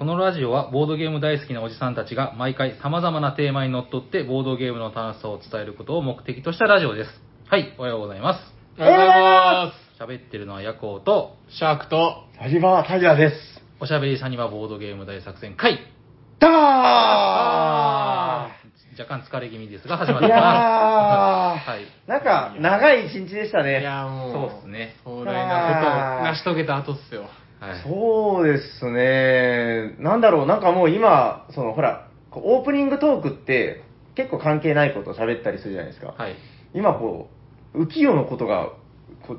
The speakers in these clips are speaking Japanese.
このラジオはボードゲーム大好きなおじさんたちが毎回様々なテーマにのっとってボードゲームの楽しさを伝えることを目的としたラジオです。はい、おはようございます。おはようございま喋ってるのはヤコウと、す。シャークと、はじまタイガーです。おしゃべりさんにはボードゲーム大作戦会。だ若干疲れ気味ですが始まーいやってます。はい。ー、なんか、長い一日でしたね。いやもう、そうっすね壮大なことを成し遂げた後っすよ。はい。そうですね。なんだろう、なんかもう今、その、ほら、オープニングトークって、結構関係ないことを喋ったりするじゃないですか。はい。今こう、浮世のことが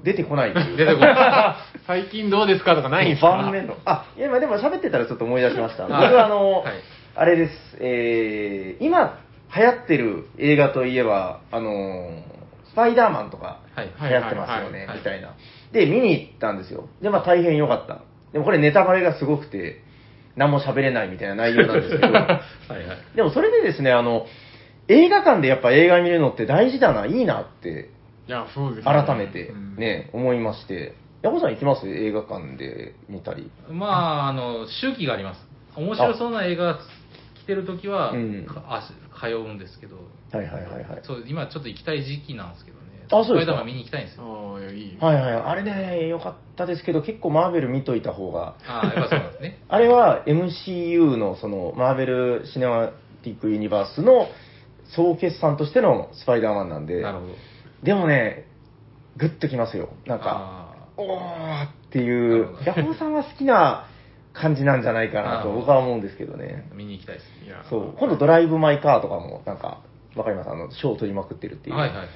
出てこない。出てこない 最近どうですかとかないんすか？盤面の。あ、いや、今でも喋ってたらちょっと思い出しました。僕はあの、はいあれです、えー、今流行ってる映画といえば、あのースパイダーマンとかはい。流行ってますよね、みたいな。で、見に行ったんですよ。で、まあ大変良かった。でもこれネタバレがすごくて、何も喋れないみたいな内容なんですけど、はいはい。でもそれでですね、あの、映画館でやっぱ映画見るのって大事だな、いいなっていや、そうですね改めてうんね、思いまして。ヤコさん行きます？映画館で見たり。まあ、あの、周期があります。面白そうな映画が来てるときは、うん通うんですけど、はいはいはいはい。そう、今ちょっと行きたい時期なんですけどね。あそうですかスパイダーマン見に行きたいんですよ。ああ、いや、いい。はいはい、あれね、良かったですけど、結構マーベル見といた方が。ああ、やっぱそうなんですね。あれは MCU のそのマーベル・シネマティック・ユニバースの総決算としてのスパイダーマンなんで、なるほど。でもね、グッときますよ。なんか、あおーっていうヤホーさんは好きな感じなんじゃないかなと僕は思うんですけどね。ー見に行きたいですいやそう、今度ドライブ・マイ・カーとかも、なんか、わかります？あの、賞を取りまくってるっていう。はいはい。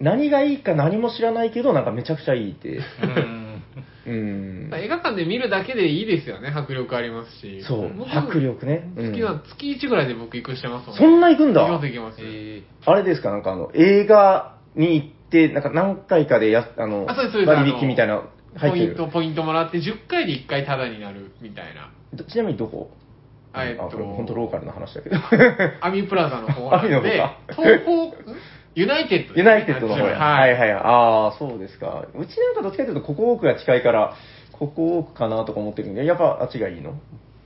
何がいいか何も知らないけど、なんかめちゃくちゃいいって。うーん。うん。映画館で見るだけでいいですよね、迫力ありますし。そう、僕迫力ね。うん好きな、月1ぐらいで僕行くしてますもんそんな行くんだ行きます行きます。えあれですか、なんかあの、映画に行って、なんか何回かでや、あの、あそうです割引みたいな。ポイント、ポイントもらって10回で1回タダになるみたいな。どちなみにどこ？あえっとこれ本当ローカルな話だけど。アミプラザの方なん アミの方でか、東方、ん？ユナイテッドねユナイテッドの方や。ははいいはい。ああ、そうですか。うちなんかどっちかというと、ここ多くが近いから、ここ多くかなとか思ってるんで、やっぱあっちがいいの、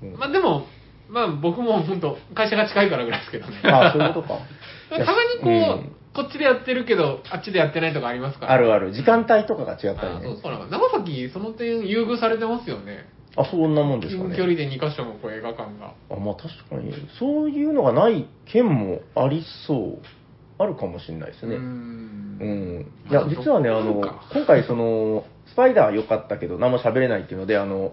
うんまあでも、まあ僕も本当会社が近いからぐらいですけどね。ああ、そういうことか。たまにこう、うんこっちでやってるけど、あっちでやってないとかありますから。あるある。時間帯とかが違ったりあそうね。そうなんか長崎、その点優遇されてますよね。あ、そんなもんですかね。近距離で2カ所もこう映画館が。あまあ確かに、そういうのがない県もありそう。あるかもしれないですね。うんん。いや、まあ実はね、あの今回その、スパイダー良かったけど、何も喋れないっていうので、あの、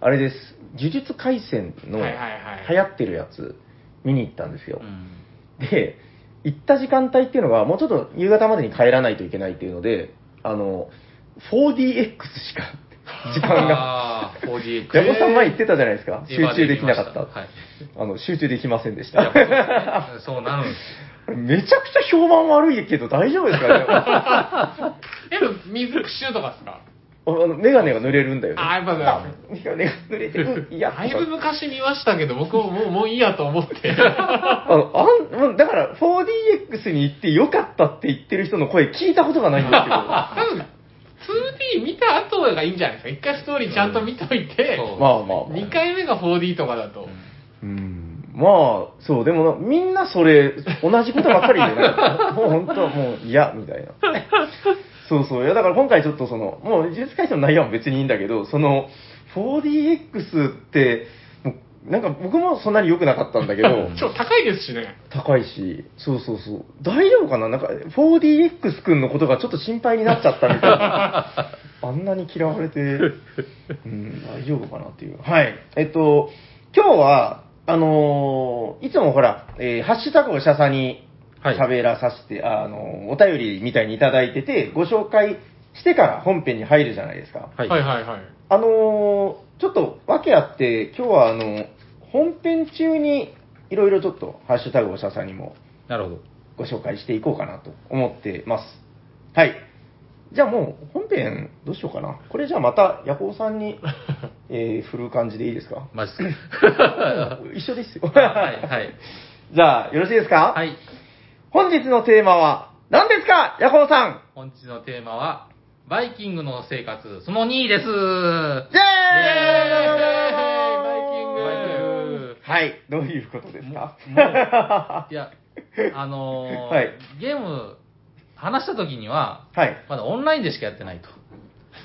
あれです、呪術廻戦の流行ってるやつ、見に行ったんですよ。で、行った時間帯っていうのが、もうちょっと夕方までに帰らないといけないっていうので、あの、4DX しか 時間が、ああ、4DX。ヤコさん前言ってたじゃないですか。集中できなかった。はい。あの、集中できませんでした。そうなるんですめちゃくちゃ評判悪いけど大丈夫ですかね？え、でも水プシュとかですか？あの、メガネが濡れるんだよね。あやっぱねあメガネが濡れてる。いや、だいぶ昔見ましたけど、僕ももうもういいやと思って。あの、あん、だから 4DX に行って良かったって言ってる人の声聞いたことがないんですけど。多分 2D 見た後がいいんじゃないですか。一回ストーリーちゃんと見といて、そうまあまあまあ。2回目が 4D とかだと。うん。まあ、そう、でもみんなそれ、同じことばっかりでね。もう本当もう嫌、みたいな。そうそう。いや、だから今回ちょっとその、もう呪術改正の内容は別にいいんだけど、その、4DX って、なんか僕もそんなに良くなかったんだけど、超高いですしね。高いし、そうそうそう。大丈夫かな？なんか、4DX 君のことがちょっと心配になっちゃったみたいな。あんなに嫌われて、うん、大丈夫かなっていう。はい。えっと、今日は、あのーいつもほら、えーハッシュタグをシャサにはい喋らさせて、あのーお便りみたいにいただいてて、ご紹介してから本編に入るじゃないですか。はい。はいはいはい。あのーちょっと訳あって、今日はあの、本編中にいろいろちょっとハッシュタグをシャサにもなるほど。ご紹介していこうかなと思ってます。はい。じゃあもう本編どうしようかな。これじゃあまたヤコウさんに、えー振る感じでいいですか？マジですか？一緒ですよ。はい、はい。じゃあよろしいですか？はい。本日のテーマは何ですか？ヤコウさん本日のテーマは、バイキングの生活、その2です。イェーイイェーイバイキングバイキングはい。どういうことですか？いや、あのーはいゲーム、話した時には、はい。まだオンラインでしかやってないと。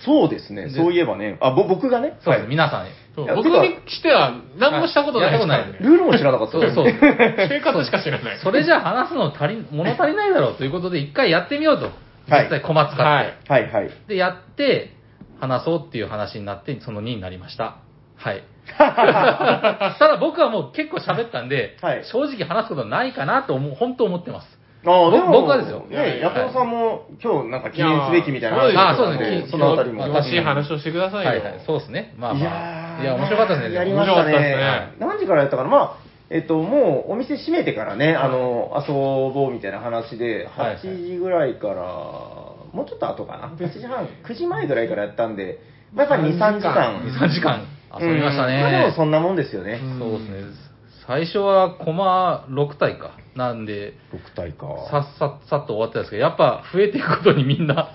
そうですね。でそういえばね。あ、ぼ僕がね？そうです、はい皆さん。僕にしては何もしたことないですからねはいやったこルールも知らなかったそうそう。生活しか知らない。それじゃ話すの足り、物足りないだろうということで、一回やってみようと。はい実際コマ使って。はいはいはい。で、やって、話そうっていう話になって、その2になりました。はい。ただ僕はもう結構喋ったんで、はい正直話すことないかなと思う、本当思ってます。ああ、でも、僕はですよね、ヤコウさんも今日なんか記念すべきみたいなやあそうですねそのあたりも。気持ちいい話をしてくださいよ。はいはい、そうですね。まあいまあ。いや、面白かったですね。やりましたねね。何時からやったかな？まあ、えっと、もうお店閉めてからね、あの、遊ぼうみたいな話で、はいはい8時ぐらいから、もうちょっと後かな？8時半、9時前ぐらいからやったんで、まあやっぱ2、3時間。2、3時間遊びましたうんまあでねも。そんなもんですよね。うんそうですね。最初はコマ6体か。なんで、6体か。さっさっさっと終わってたんですけど、やっぱ増えていくことにみんな、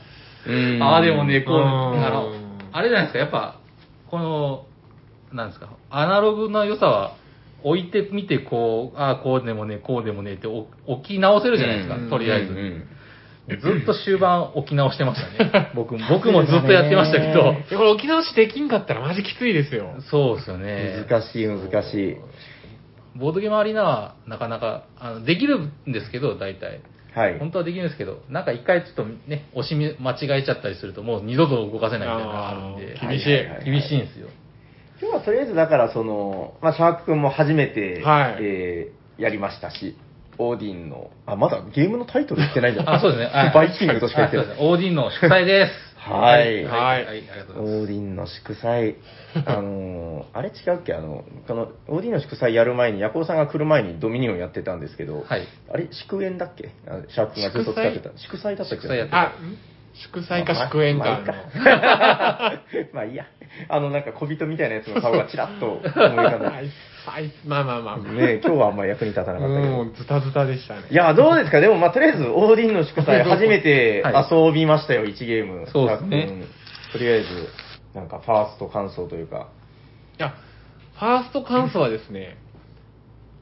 うんああでもね、こう、うんあの、あれじゃないですか、やっぱ、この、なんですか、アナログな良さは、置いてみて、こう、ああ、こうでもね、こうでもねってお置き直せるじゃないですか、うんとりあえず。ずっと終盤置き直してましたね。僕も、僕もずっとやってましたけど、いやこれ沖縄市できんかったらマジきついですよ。そうですよね。難しい難しい。ボードゲームアリーナはなかなか、あのできるんですけど、大体。はい。本当はできるんですけど、なんか一回ちょっとね、押しみ間違えちゃったりすると、もう二度と動かせないみたいなのがあるんで。厳しい。はい。はい。はい。厳しいんですよ。今日はとりあえずだからその、まあ、シャーク君も初めて、はい。えーやりましたし、オーディンの、あ、まだゲームのタイトル言ってないんだ。あ、そうですね。はいバイキングとしか言ってないオーディンの祝祭です。はいはい。はい。ありがとうございオーディンの祝祭。あのーあれ違うっけ？あの、この、オーディンの祝祭やる前に、ヤコウさんが来る前にドミニオンやってたんですけど、はいあれ、祝宴だっけ？あシャーク君がずっと使ってた。祝祭？だったっけ祝祭やってあ、ん祝祭か祝宴か。まあいいや。あの、なんか小人みたいなやつの顔がちらっと思い浮かんだ。はいはいまあまあまあ。ね今日はあんまり役に立たなかったけど。もうズタズタでしたね。いや、どうですかでも、まあ、とりあえず、オーディンの祝祭、初めて遊びましたよ、1ゲーム。そうですねとりあえず、なんか、ファースト感想というか。いや、ファースト感想はですね、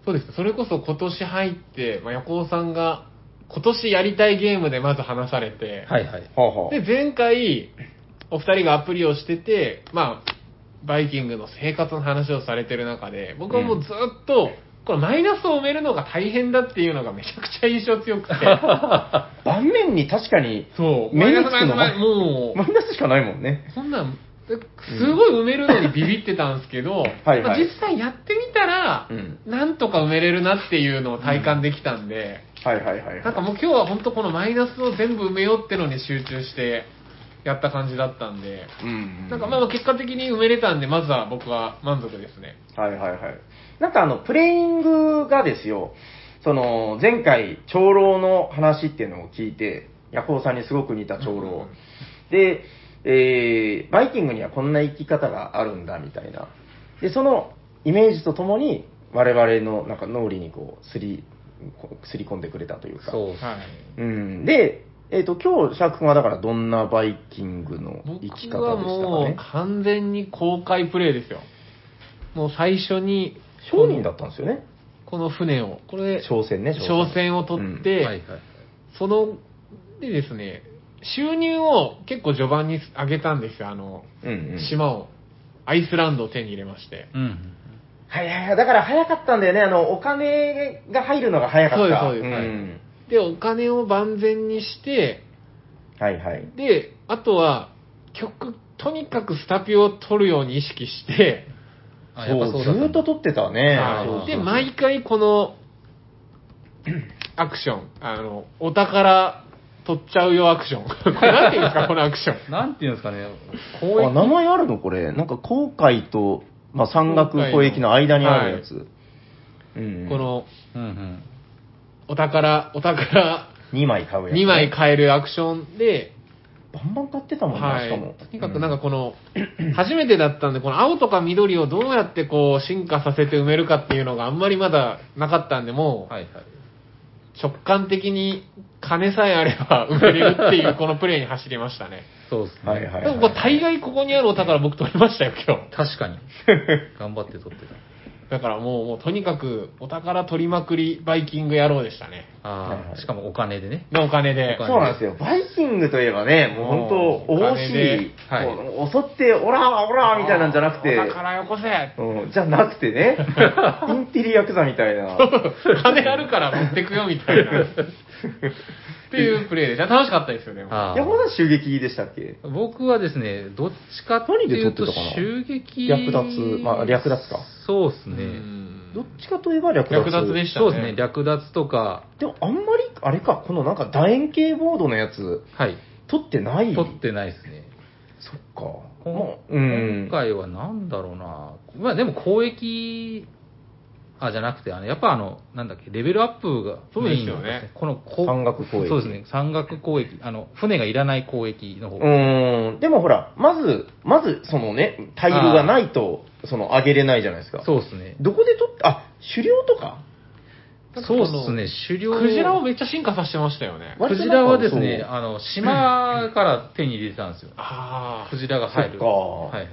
そうです、それこそ今年入って、まあ、横尾さんが今年やりたいゲームでまず話されて。はいはい。で、前回、お二人がアプリをしてて、まあ、バイキングの生活の話をされてる中で、僕はもうずっと、このマイナスを埋めるのが大変だっていうのがめちゃくちゃ印象強くて、盤面に確かに、そう、マイナス、マイナス、つくのマイナスもう、マイナスしかないもんね。そんなん、すごい埋めるのにビビってたんですけど、はいまあ実際やってみたら、うんなんとか埋めれるなっていうのを体感できたんで、はいはいはい。なんかもう今日は本当このマイナスを全部埋めようってのに集中してやった感じだったんで、うんうん、なんかまあまあ結果的に埋めれたんで、まずは僕は満足ですね。はいはいはい。なんかあの、プレイングがですよ、その、前回、長老の話っていうのを聞いて、ヤコウさんにすごく似た長老。で、えー、バイキングにはこんな生き方があるんだみたいな。で、そのイメージとともに、我々のなんか脳裏にこう、すり、すり込んでくれたというか。そう。はい。うん。で、えっ、と、今日、シャーク君はだからどんなバイキングの生き僕は方でしたかもうね。完全に公開プレイですよ。もう最初に、商人だったんですよね。この船を、これ、商船ね、商船を取って、はいはい。その、でですね、収入を結構序盤に上げたんですよ、あの、うんうん。島を、アイスランドを手に入れまして。うん。はいはいはい。だから早かったんだよね。あの、お金が入るのが早かった。そうですそうですんで、お金を万全にして、はいはい。で、あとは、曲、とにかくスタピを取るように意識して、あやっぱそう、ずーっと撮ってたね。で、毎回この、アクション、あの、お宝取っちゃうよアクション。こ れなんていうんですか、このアクション。なんていうんですかね、公あ、名前あるの？これ。なんか、航海と、まあ、山岳交易の間にあるやつ。うん。こ、の、うんうん。お宝、お宝2枚買うやつ、2枚買えるアクションで、バンバン買ってたもんね、はい。しかも。とにかくなんかこの、初めてだったんで、この青とか緑をどうやってこう進化させて埋めるかっていうのがあんまりまだなかったんで、もうはいはい。直感的に金さえあれば埋めれるっていうこのプレイに走りましたね。そうですね。はいはいでもこれ大概ここにあるお宝僕取りましたよ、今日。確かに。頑張って撮ってた。だからもう、もうとにかくお宝取りまくりバイキング野郎でしたね。あはいはいあ、しかもお金でね。のお金でそうなんですよ。バイキングといえばね、もう本当、もうおおしい、はい襲って、オラオラみたいなんじゃなくて、お宝よこせうん、じゃなくてね、インテリヤクザみたいな。金あるから持ってくよみたいな。っていうプレイで、じゃあ楽しかったですよね。ああ山田襲撃でしたっけ？僕はですね、どっちかって何でいうと撮ってたかな？襲撃。略奪まあ略奪かうそうですね。んどっちかといえば略奪。略奪でしたね。そうですね、略奪とか、でもあんまり、あれか、このなんか楕円形ボードのやつ、はい。撮ってない。取ってないですね。そっか。こんもう、うん。今回はなんだろうな。まあでも公益、あ、じゃなくて、あの、やっぱあの、なんだっけ、レベルアップがそうですよねこのこ山岳交易そうですね、山岳交易。あの、船がいらない交易の方。うん。でもほら、まず、まず、そのね、タイルがないと、その、上げれないじゃないですか。そうですね。どこで撮って、あ、狩猟とか？そうですね、狩猟。クジラをめっちゃ進化させてましたよね。クジラはですね、あの、島から手に入れてたんですよ。あクジラが入る。そっかはいはい。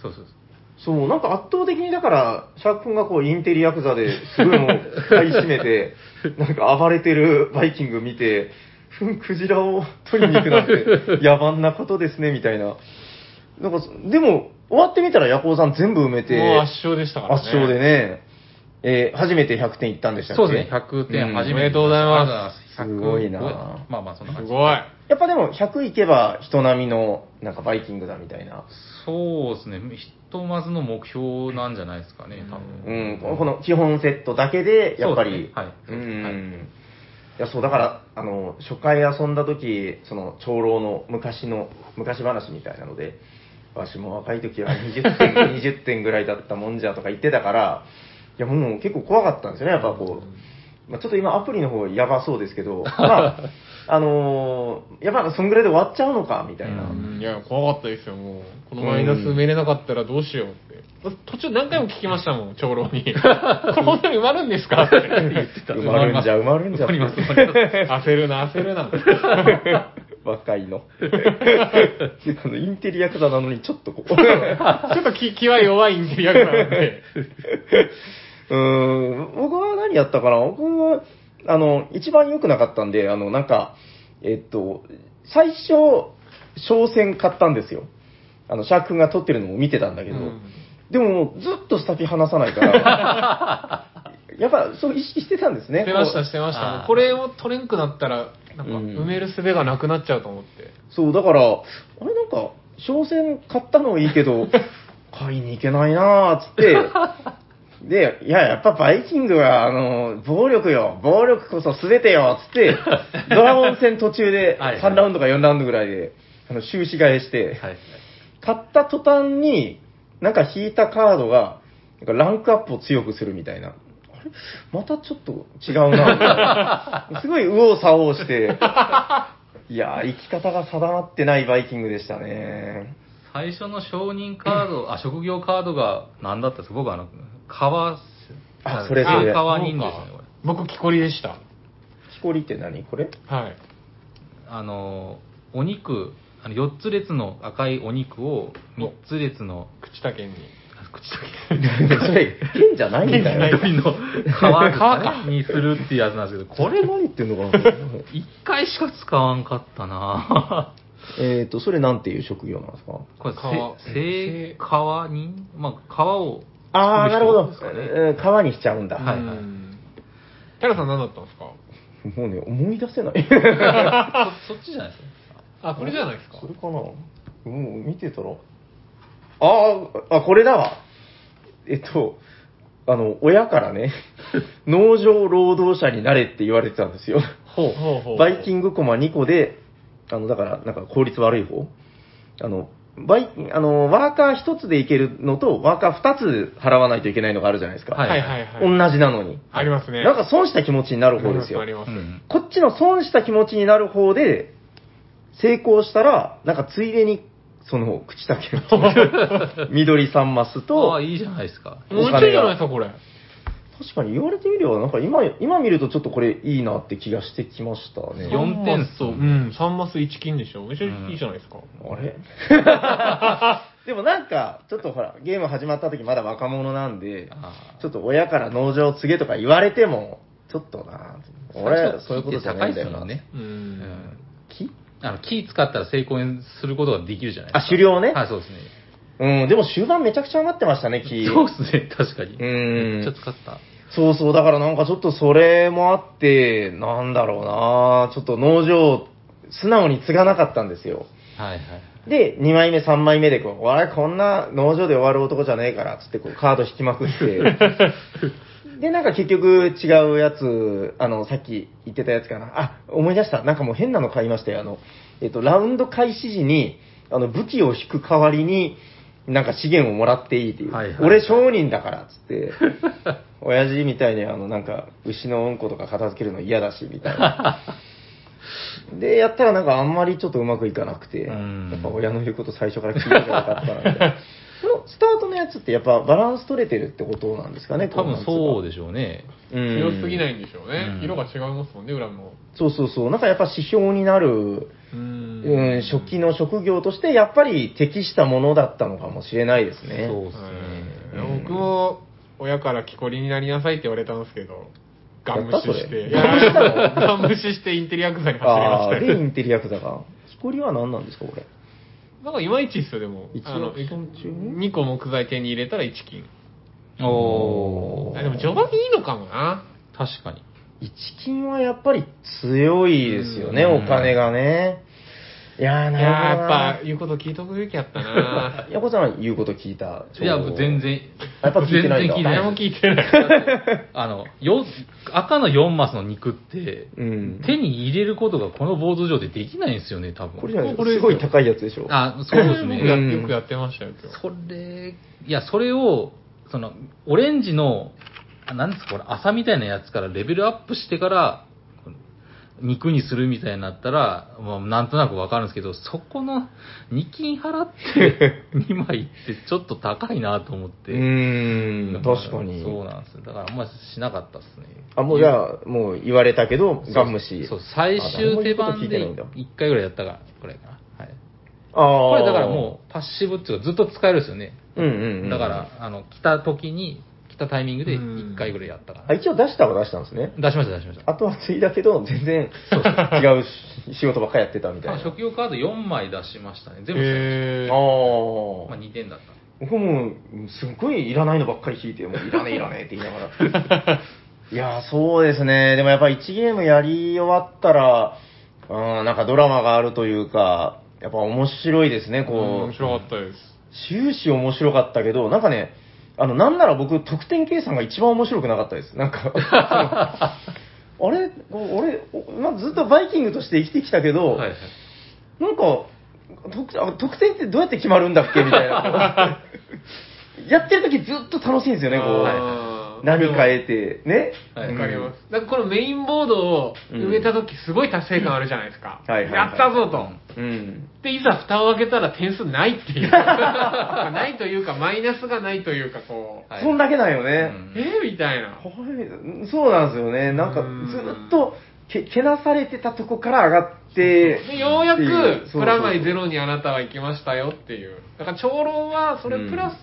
そうそうそう。そう、なんか圧倒的にだから、シャーク君がこう、インテリヤクザですごいもう、買い占めて、なんか暴れてるバイキング見て、ふん、クジラを取りに行くなんて、野蛮なことですね、みたいな。なんか、でも、終わってみたら、ヤコウさん全部埋めあ。て、もう圧勝でしたからね。圧勝でね、えー初めて100点いったんでしたっけ？そうですね、100点初めて。おめでとうございますありがとうございます。すごいなまあまあ、そんな感じ。すごい。やっぱでも、100いけば人並みの、なんかバイキングだみたいな。そうですね、ひとまずの目標なんじゃないですかね、多う分。ん、この基本セットだけで、やっぱり、そうですね。はい。うん、はい。いや、そう、だから、あの、初回遊んだ時、その、長老の昔の、昔話みたいなので、わしも若い時は20点、20点ぐらいだったもんじゃとか言ってたから、いや、もう結構怖かったんですよね、やっぱこう。まあ、ちょっと今アプリの方やばそうですけど、まあ、あのーやっぱそんぐらいで終わっちゃうのか、みたいな。うんいや、怖かったですよ、もう。このマイナス埋めれなかったらどうしようって。途中何回も聞きましたもん、長老に。これ本当に埋まるんですか？って。言ってた埋まるんじゃ、埋まるんじゃ。埋まります、埋まります。焦るな、焦るな。若いの。あのインテリアクザなのにちょっとこう。ちょっと気気は弱いインテリアクザなんで。うーん、僕は何やったかな？僕は、あの、一番良くなかったんで、あの、なんか、えっと、最初、商船買ったんですよ。あの、シャーク君が撮ってるのも見てたんだけど、うんでももうずっと先離さないから、やっぱそう意識してたんですね。してました、してました。これを取れんくなったら、なんかうん埋める術がなくなっちゃうと思って。そう、だから、あれなんか、商船買ったのはいいけど、買いに行けないなーっつって、で、いや、やっぱバイキングは、あの、暴力よ、暴力こそ全てよ、つって、ドラゴン戦途中ではい3ラウンドか4ラウンドぐらいで、あの、終止替えして、はい。買った途端に、なんか引いたカードが、なんかランクアップを強くするみたいな。あれ？またちょっと違うなみたいな。すごい右往左往して、いやー、生き方が定まってないバイキングでしたね。最初の承認カード、あ、職業カードが何だったんですか？僕あの、川、あそれそれ川人ですね、これ。僕、木こりでした。木こりって何？これ？はい。あの、お肉、あの4つ列の赤いお肉を3つ列の、口竹に。あ口だけ。それ、剣じゃないんだよ。緑の川です川かかねにするっていうやつなんですけど、これこれ何言ってんのかな？一回しか使わんかったな えっと、それなんていう職業なんですか？これ、川せ聖川人？まあ、川を。あー、なるほど川にしちゃうんだ。はいうんキャラさん何だったんですか？もうね、思い出せない。そそっちじゃないですか？あ、これじゃないですか？それかな？もう見てたら。ああ、あ、これだわ。えっと、あの、親からね、農場労働者になれって言われてたんですよ。ほう。ほうほうバイキングコマ2個で、あの、だから、なんか効率悪い方あの、バイあの、ワーカー1つでいけるのと、ワーカー2つ払わないといけないのがあるじゃないですか。はいはいはいはい。同じなのに。ありますね。なんか損した気持ちになる方ですよあ。りますありますうん。こっちの損した気持ちになる方で、成功したら、なんかついでに、その、口だけ、緑3マスあとあ、、いいじゃないですか。めっちゃいいじゃないですか、これ。確かに言われてみれば、なんか今、今見るとちょっとこれいいなって気がしてきましたね。四点数三マスとうん、3マス1金でしょ。めっちゃいいじゃないですか。あれ？でもなんか、ちょっとほら、ゲーム始まった時まだ若者なんで、ちょっと親から農場を継げとか言われても、ちょっとな俺そういうことじゃないんだよな。ね。う。うんん木？あの、木使ったら成功することができるじゃないですか。あ狩猟ね？はい、そうですね。うん、でも終盤めちゃくちゃ余ってましたね、木。そうですね、確かに。うんめっちゃ使った。そうそう、だからなんかちょっとそれもあって、なんだろうなちょっと農場、素直に継がなかったんですよ。はいはい。で、2枚目、3枚目でこう、俺こんな農場で終わる男じゃねえから、つってこうカード引きまくって、で、なんか結局違うやつ、あの、さっき言ってたやつかな。あ、思い出した。なんかもう変なの買いましたよ。あの、えっと、ラウンド開始時に、あの、武器を引く代わりに、なんか資源をもらっていいっていう。はいはい俺商人だから、つって。親父みたいにあの、なんか、牛のうんことか片付けるの嫌だし、みたいな。で、やったらなんかあんまりちょっとうまくいかなくて、やうんっぱ親の言うこと最初から聞いてなかったなみたいな。こ のスタートのやつってやっぱバランス取れてるってことなんですかね、多分そうででしょうね。うん強すぎないんでしょうね。うん色が違いますもんね、裏も。そうそうそう。なんかやっぱ指標になる、ううん、初期の職業としてやっぱり適したものだったのかもしれないですね。そうですね。はい僕も親から木こりになりなさいって言われたんですけど、ガン無視して。ガン無視してインテリアクザに走りましたよ。でインテリアクザが。木こりは何なんですか、これ？なんかいまいちっすよ、でも。一あのオプション中に2個木材手に入れたら1金。おー。あでも序盤いいのかもな。確かに。一金はやっぱり強いですよね、うんお金がね。いやー、いなやーるほどな。やっぱ言うこと聞いとくべきやったな。ヤコさんは言うこと聞いた？いや、もう全。然。やっぱ聞いてないんだ全然誰も聞いてない。あの、よ、赤の4マスの肉って、うん。手に入れることがこのボード上でできないんですよね、多分。これじゃないこれすごい高いやつでしょ。あ、そうです僕やね。うんよくやってましたよ、今日。それ、いや、それを、その、オレンジの、あなんですか、これ、朝みたいなやつからレベルアップしてから、肉にするみたいになったら、まあ、なんとなくわかるんですけど、そこの2金払って 2枚ってちょっと高いなと思って。うーん、確かに。そうなんですよ。だからあんまりしなかったですね。あ、もうじゃあ、もう言われたけど、ガン無視。そう、最終手番でないんだ1回ぐらいやったから、これかな。はい。ああ。これだからもう、パッシブっていうかずっと使えるんですよね。うんうんうん。だから、あの、来た時に、来たタイミングでうん1回ぐらいやったかあ、ら。一応出したは出したんですね。出しました、出しました。あとはついだけど、全然 違う仕事ばっかりやってたみたいな。職業カード4枚出しましたね。全部使いましへああ。た。まあ2点だった。僕も、すっごいいらないのばっかり引いて、もういらねえいらねえって言いながら。いやー、そうですね。でもやっぱ1ゲームやり終わったら、うん、なんかドラマがあるというか、やっぱ面白いですね、こう。面白かったです。終始面白かったけど、なんかね、あの、なんなら僕、得点計算が一番面白くなかったです。なんか、あれ？俺、おまあ、ずっとバイキングとして生きてきたけど、はいはい。なんか、得あ得点ってどうやって決まるんだっけ？みたいな。やってる時ずっと楽しいんですよね、こう。何変えて、ね？はいわかります。なんかこのメインボードを埋めたときすごい達成感あるじゃないですか。はいはいはいやったぞと。うん。で、いざ蓋を開けたら点数ないっていう。ま あないというか、マイナスがないというか、こう、はいそんだけなんよね。うんえー？みたいな。はいそうなんですよね。なんかうんずっとけけなされてたとこから上がって。でようやく、プラマイゼロにあなたは行きましたよっていう。だから長老は、それプラス、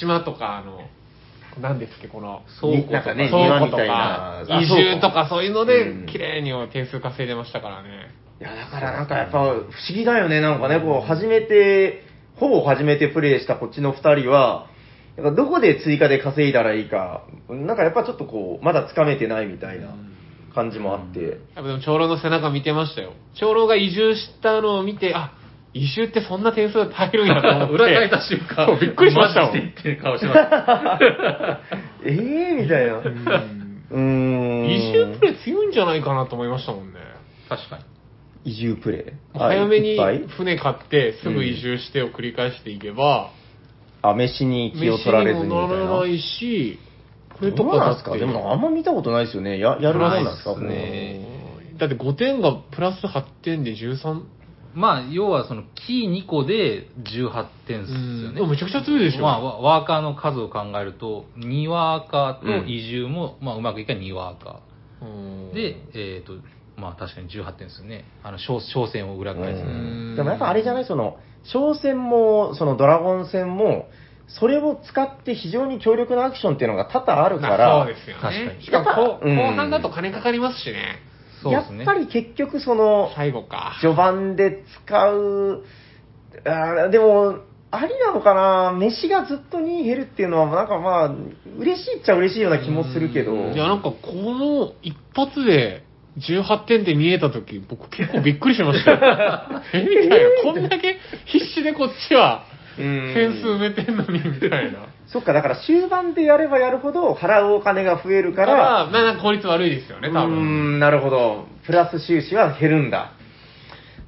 島とか、あの、何ですっけ、この、倉庫とかなんかね、倉庫とかな。、移住とかそういうのでうん、綺麗に点数稼いでましたからね。いや、だからなんかやっぱ不思議だよね。なんかね、こう、初めて、ほぼ初めてプレイしたこっちの二人は、なんかどこで追加で稼いだらいいか、なんかやっぱちょっとこう、まだつかめてないみたいな感じもあって。やっぱでも長老の背中見てましたよ。長老が移住したのを見て、あ、移住ってそんな点数入るんやと思って。裏返った瞬間、そうびっくりしましたもんマジでっていう顔してました。えーみたいな。うーん。移住プレイ強いんじゃないかなと思いましたもんね。確かに。移住プレイ？早めにいっぱい？船買ってすぐ移住してを繰り返していけば、あ、飯に気を飯取られずにみたいな。ならないし、これとどうかなんですか？でもあんま見たことないですよね。ややるもんなんですか？ないっすねだって5点がプラス8点で13まあ、要はその、キー2個で18点ですよね。でもめちゃくちゃ強いでしょ。まあ、ワワーカーの数を考えると、2ワーカーと移住も、まあ、うまくいけば2ワーカうんー。で、えっ、と、まあ確かに18点ですよね。あの、商商戦を裏返す。うんでもやっぱあれじゃない？その、商戦も、そのドラゴン戦も、それを使って非常に強力なアクションっていうのが多々あるかまら、あそうですよ確かね。にしかも後半だと金かかりますしね。やそうですね。っぱり結局その、最後か。序盤で使う、あーでも、ありなのかな飯がずっと2位減るっていうのは、なんかまあ、嬉しいっちゃ嬉しいような気もするけど。いや、なんかこの一発で18点って見えたとき、僕結構びっくりしましたよ。えみたいな。こんだけ必死でこっちはうん点数埋めてんのに、みたいな。そっか、だから終盤でやればやるほど払うお金が増えるか、からら、まあ効率悪いですよね、多うー分。ん、なるほど。プラス収支は減るんだ。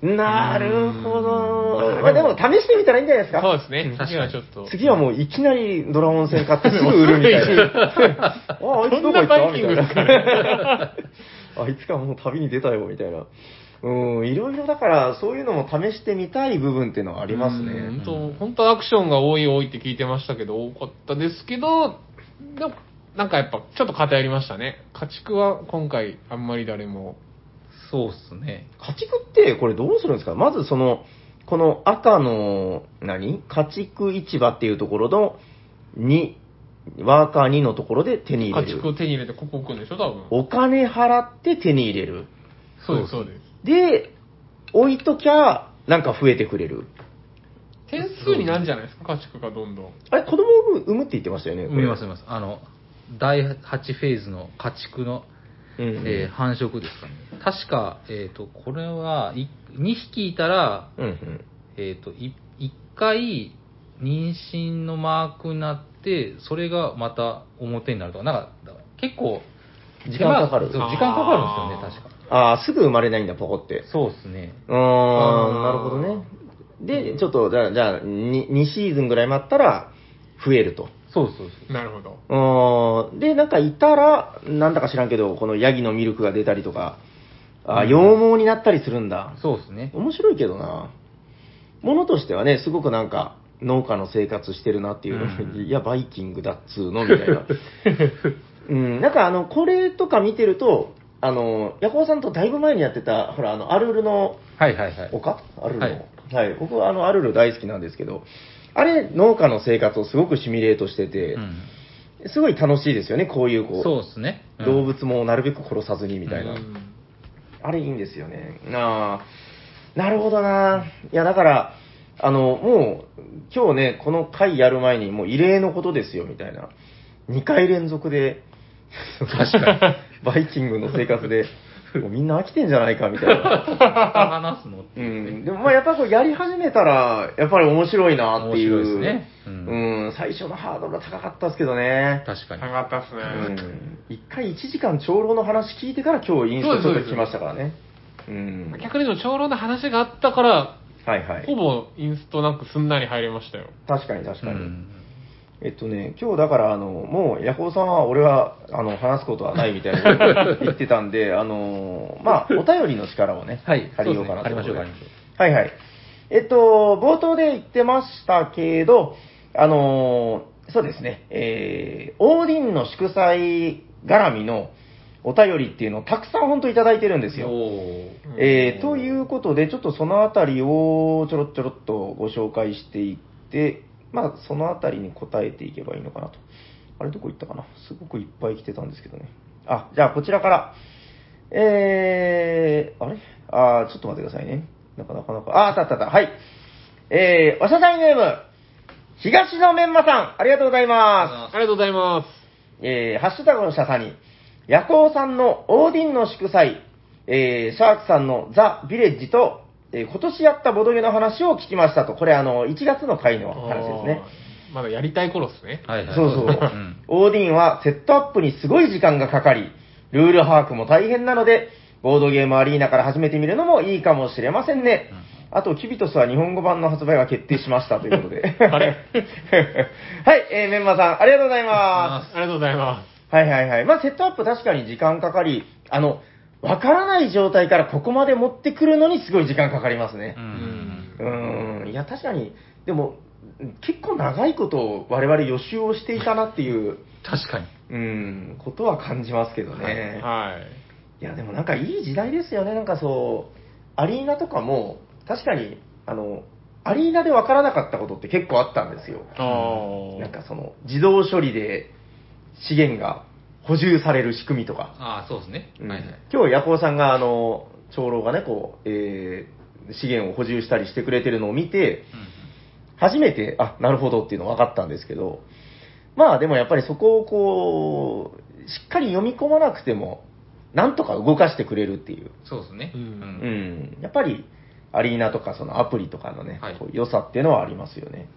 なるほど。まあでも試してみたらいいんじゃないですか。そうですね。確かに次はちょっと。次はもういきなりドラゴン戦買ってすぐ売るみたいな。あ、あいつどこ行った？そんなバイキングみたいな。ですかねあいつかもう旅に出たよ、みたいな。うん、いろいろだから、そういうのも試してみたい部分っていうのはありますね。本当、本当アクションが多い多いって聞いてましたけど、多かったですけど、でも、なんかやっぱちょっと偏りましたね。家畜は今回あんまり誰も。そうっすね。家畜ってこれどうするんですか？まずその、この赤の、何？家畜市場っていうところの2、ワーカー2のところで手に入家れる。畜を手に入れてここ置くんでしょ、多分。お金払って手に入れる。そうです、そうです。で、置いときゃ、なんか増えてくれる。点数になるんじゃないですか、家畜がどんどん。あれ、子供を産むって言ってましたよね。これ見ます見ます。あの、第8フェーズの家畜の、うんうん。えー繁殖ですかね。確か、えっ、と、これは、い2匹いたら、うんうん。えっ、と、い1回、妊娠のマークになって、それがまた表になるとか、なんか、だから結構、時間かかるそう時間かかるんですよね、確か。ああ、すぐ生まれないんだ、ポコって。そうですね。うーん、なるほどね。で、ちょっと、じゃあ、じゃあ、2, 2シーズンぐらい待ったら、増えると。そうそうです。なるほど。うーん。で、なんかいたら、なんだか知らんけど、このヤギのミルクが出たりとか、あーうん羊毛になったりするんだ。そうですね。面白いけどな。ものとしてはね、すごくなんか、農家の生活してるなっていうのに、うんいや、バイキングだっつうの、みたいな。うん、なんかあの、これとか見てると、あの、ヤコウさんとだいぶ前にやってた、ほら、あの、アルルのはいはいはい。丘？アルルの？ははいい。僕はあの、アルル大好きなんですけど、あれ、農家の生活をすごくシミュレートしてて、うんすごい楽しいですよね、こういう、こう、そうですね。うん動物もなるべく殺さずにみたいな。うんあれいいんですよね。ああ、なるほどな。いや、だから、あの、もう、今日ね、この回やる前に、もう異例のことですよ、みたいな。2回連続で、確かに、バイキングの生活で、もうみんな飽きてんじゃないか、みたいな。話すのってういうねん。でも、まあ、やっぱこう、やり始めたら、やっぱり面白いなっていう。面白いですねうんうん、最初のハードルは高かったですけどね。確かに。高かったっすうね。ん。一回1時間長老の話聞いてから今日インストちょっと聞きましたからね。うん。逆にでも長老の話があったから、はいはい。ほぼインストなくすんなり入れましたよ。確かに確かに。うんえっとね、今日だから、あの、もう、ヤホーさんは俺は、あの、話すことはないみたいなこと 言ってたんで、あの、まあ、お便りの力をね、はい。借りようかなと借りましょう、思って借りましょはいはい。えっと、冒頭で言ってましたけど、あのーそうですね、えー、オーディンの祝祭絡みのお便りっていうのをたくさん本当いただいてるんですう。よ。えー、ということで、ちょっとそのあたりをちょろちょろっとご紹介していって、まあ、そのあたりに答えていけばいいのかなと。あれ、どこ行ったかな？すごくいっぱい来てたんですけどね。あ、じゃあこちらから。えー、あれ？あー、ちょっと待ってくださいね。なかなかなか、あ、あったあったあった。はい。えー、おしゃさんネーム、東のメンマさん、ありがとうございます。ありがとうございます。えー、ハッシュタグのシャサに、ヤコウさんのオーディンの祝祭、えー、シャークさんのザ・ビレッジと、えー今年やったボドゲの話を聞きましたと。これあの、1月の回の話ですね。まだやりたい頃ですね。はいはい。そうそうん。オーディンはセットアップにすごい時間がかかり、ルール把握も大変なので、ボードゲームアリーナから始めてみるのもいいかもしれませんね。あと、キビトスは日本語版の発売が決定しましたということで。あれ？はい、えー、メンマさん、ありがとうございます。ありがとうございまはいはいはい。まあ、セットアップ確かに時間かかり、あの、わからない状態からここまで持ってくるのにすごい時間かかりますねう。。ん。うーん、いや、確かに、でも、結構長いこと我々予習をしていたなっていう、確かに。うん、ことは感じますけどね。はい。いや、でもなんかいい時代ですよね。なんかそう、アリーナとかも、確かに、あの、アリーナで分からなかったことって結構あったんですよ。なんかその、自動処理で資源が補充される仕組みとか。ああ、そうですね。うんはいはい。今日、ヤコウさんが、あの、長老がね、こう、えー資源を補充したりしてくれてるのを見て、初めて、あ、なるほどっていうの分かったんですけど、まあでもやっぱりそこをこう、しっかり読み込まなくても、なんとか動かしてくれるっていう。そうですね。うんうん。やっぱり、アリーナとかそのアプリとかのね、はいこう良さっていうのはありますよね。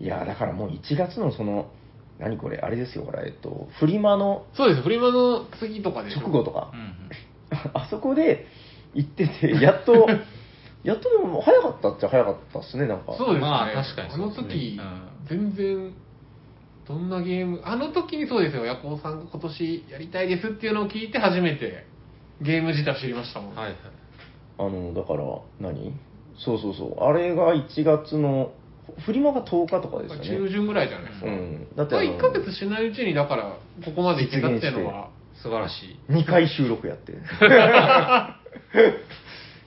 いやーだからもう1月のその、何これ、あれですよ、これ、えっと、フリマのそうです、フリマの次とかでしょ。直後とかう、んうん。あそこで行ってて、やっと、やっとでも早かったっちゃ早かったっすね、なんか。そうですね。まあ確かにあのそうですね時、うん全然、どんなゲーム、あの時にそうですよ、ヤコウさんが今年やりたいですっていうのを聞いて初めてゲーム自体を知りましたもん。はいはい。あの、だから何、そうそうそう。あれが1月の、フリマが10日とかですよね。中旬ぐらいじゃないですか。うん。だってまああの1ヶ月しないうちに、だから、ここまでいけたっていうのは、素晴らしい。2回収録やって。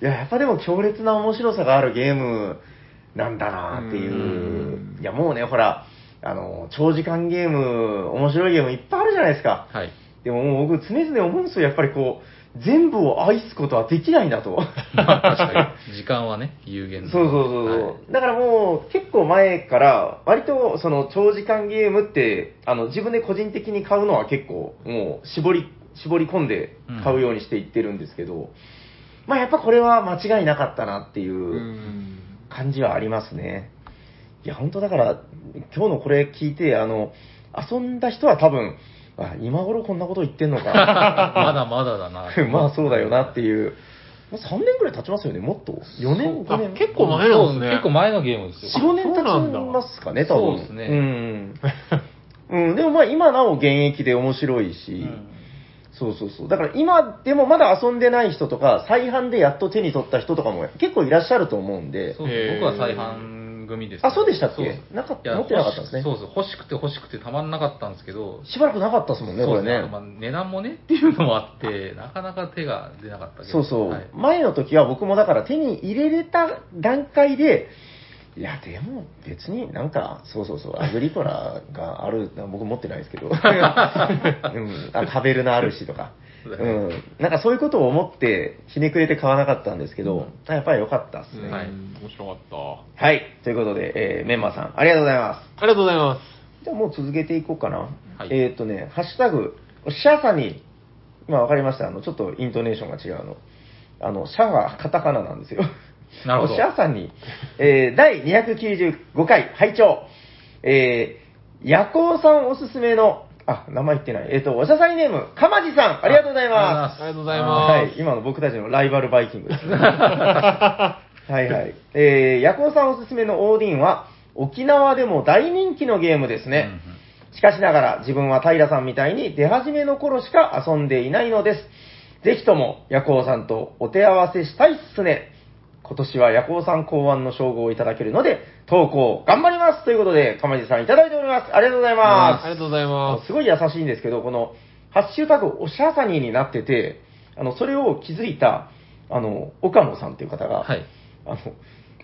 いや、やっぱでも強烈な面白さがあるゲームなんだなっていううん。いや、もうね、ほら、あの、長時間ゲーム、面白いゲームいっぱいあるじゃないですか。はい。でももう僕常々思うんですよ、やっぱりこう、全部を愛すことはできないなと。まあ確かに。時間はね、有限そうそうそうそう、はいだからもう結構前から、割とその長時間ゲームって、あの自分で個人的に買うのは結構もう絞り、絞り込んで買うようにしていってるんですけど、まあやっぱこれは間違いなかったなっていううん感じはありますね。いや、本当だから、今日のこれ聞いて、あの、遊んだ人は多分、あ今頃こんなこと言ってんのか。まだまだだな。まあそうだよなっていう。もう3年ぐらい経ちますよね、もっと。4年、5年？あ結構前なんですね。結構前のゲームです4、よ。5年経ちますかね、多分。そうですねうん。うん、でもまあ今なお現役で面白いし、うんそうそうそう。だから今でもまだ遊んでない人とか、再販でやっと手に取った人とかも結構いらっしゃると思うんで、そう僕は再販組です、あそうでしたっけ？なかっいや持ってなかったんですね。そうそう、欲しくて欲しくてたまんなかったんですけど、しばらくなかったですもんね、これね。まあ値段もねっていうのもあって、なかなか手が出なかったけど。そうそう、はい。前の時は僕もだから手に入れれた段階で、いや、でも別になんか、そうそうそう、アグリコラがある、僕持ってないですけど、うん、あカベルナあるしとか、うん、なんかそういうことを思ってひねくれて買わなかったんですけど、やっぱり良かったですね。うんはい面白かった。はい、ということで、えーメンバーさん、ありがとうございます。ありがとうございます。じゃあもう続けていこうかな。はいえーっ、とね、ハッシュタグ、シャーさんに、今分かりました？あの、ちょっとイントネーションが違うの。あの、シャはカタカナなんですよ。なるほどシャーさんに、えー第295回、拝聴えー、ヤコウさんおすすめの、あ、名前言ってない。えーっ、と、おしゃさりネーム、かまじさん、ありがとうございます。ありがとうございはます。い、今の僕たちのライバルバイキングですね。はいはい。えー、ヤコウさんおすすめのオーディンは、沖縄でも大人気のゲームですね。しかしながら自分は平さんみたいに出始めの頃しか遊んでいないのです。ぜひとも、ヤコウさんとお手合わせしたいっすね。今年はヤコウさん考案の称号をいただけるので、投稿頑張りますということで、かまじさんいただいております。ありがとうございます。ありがとうございますごい優しいんですけど、この、ハッシュタグ、おしゃさにになってて、あの、それを気づいた、あの、岡野さんっていう方が、はい。あの、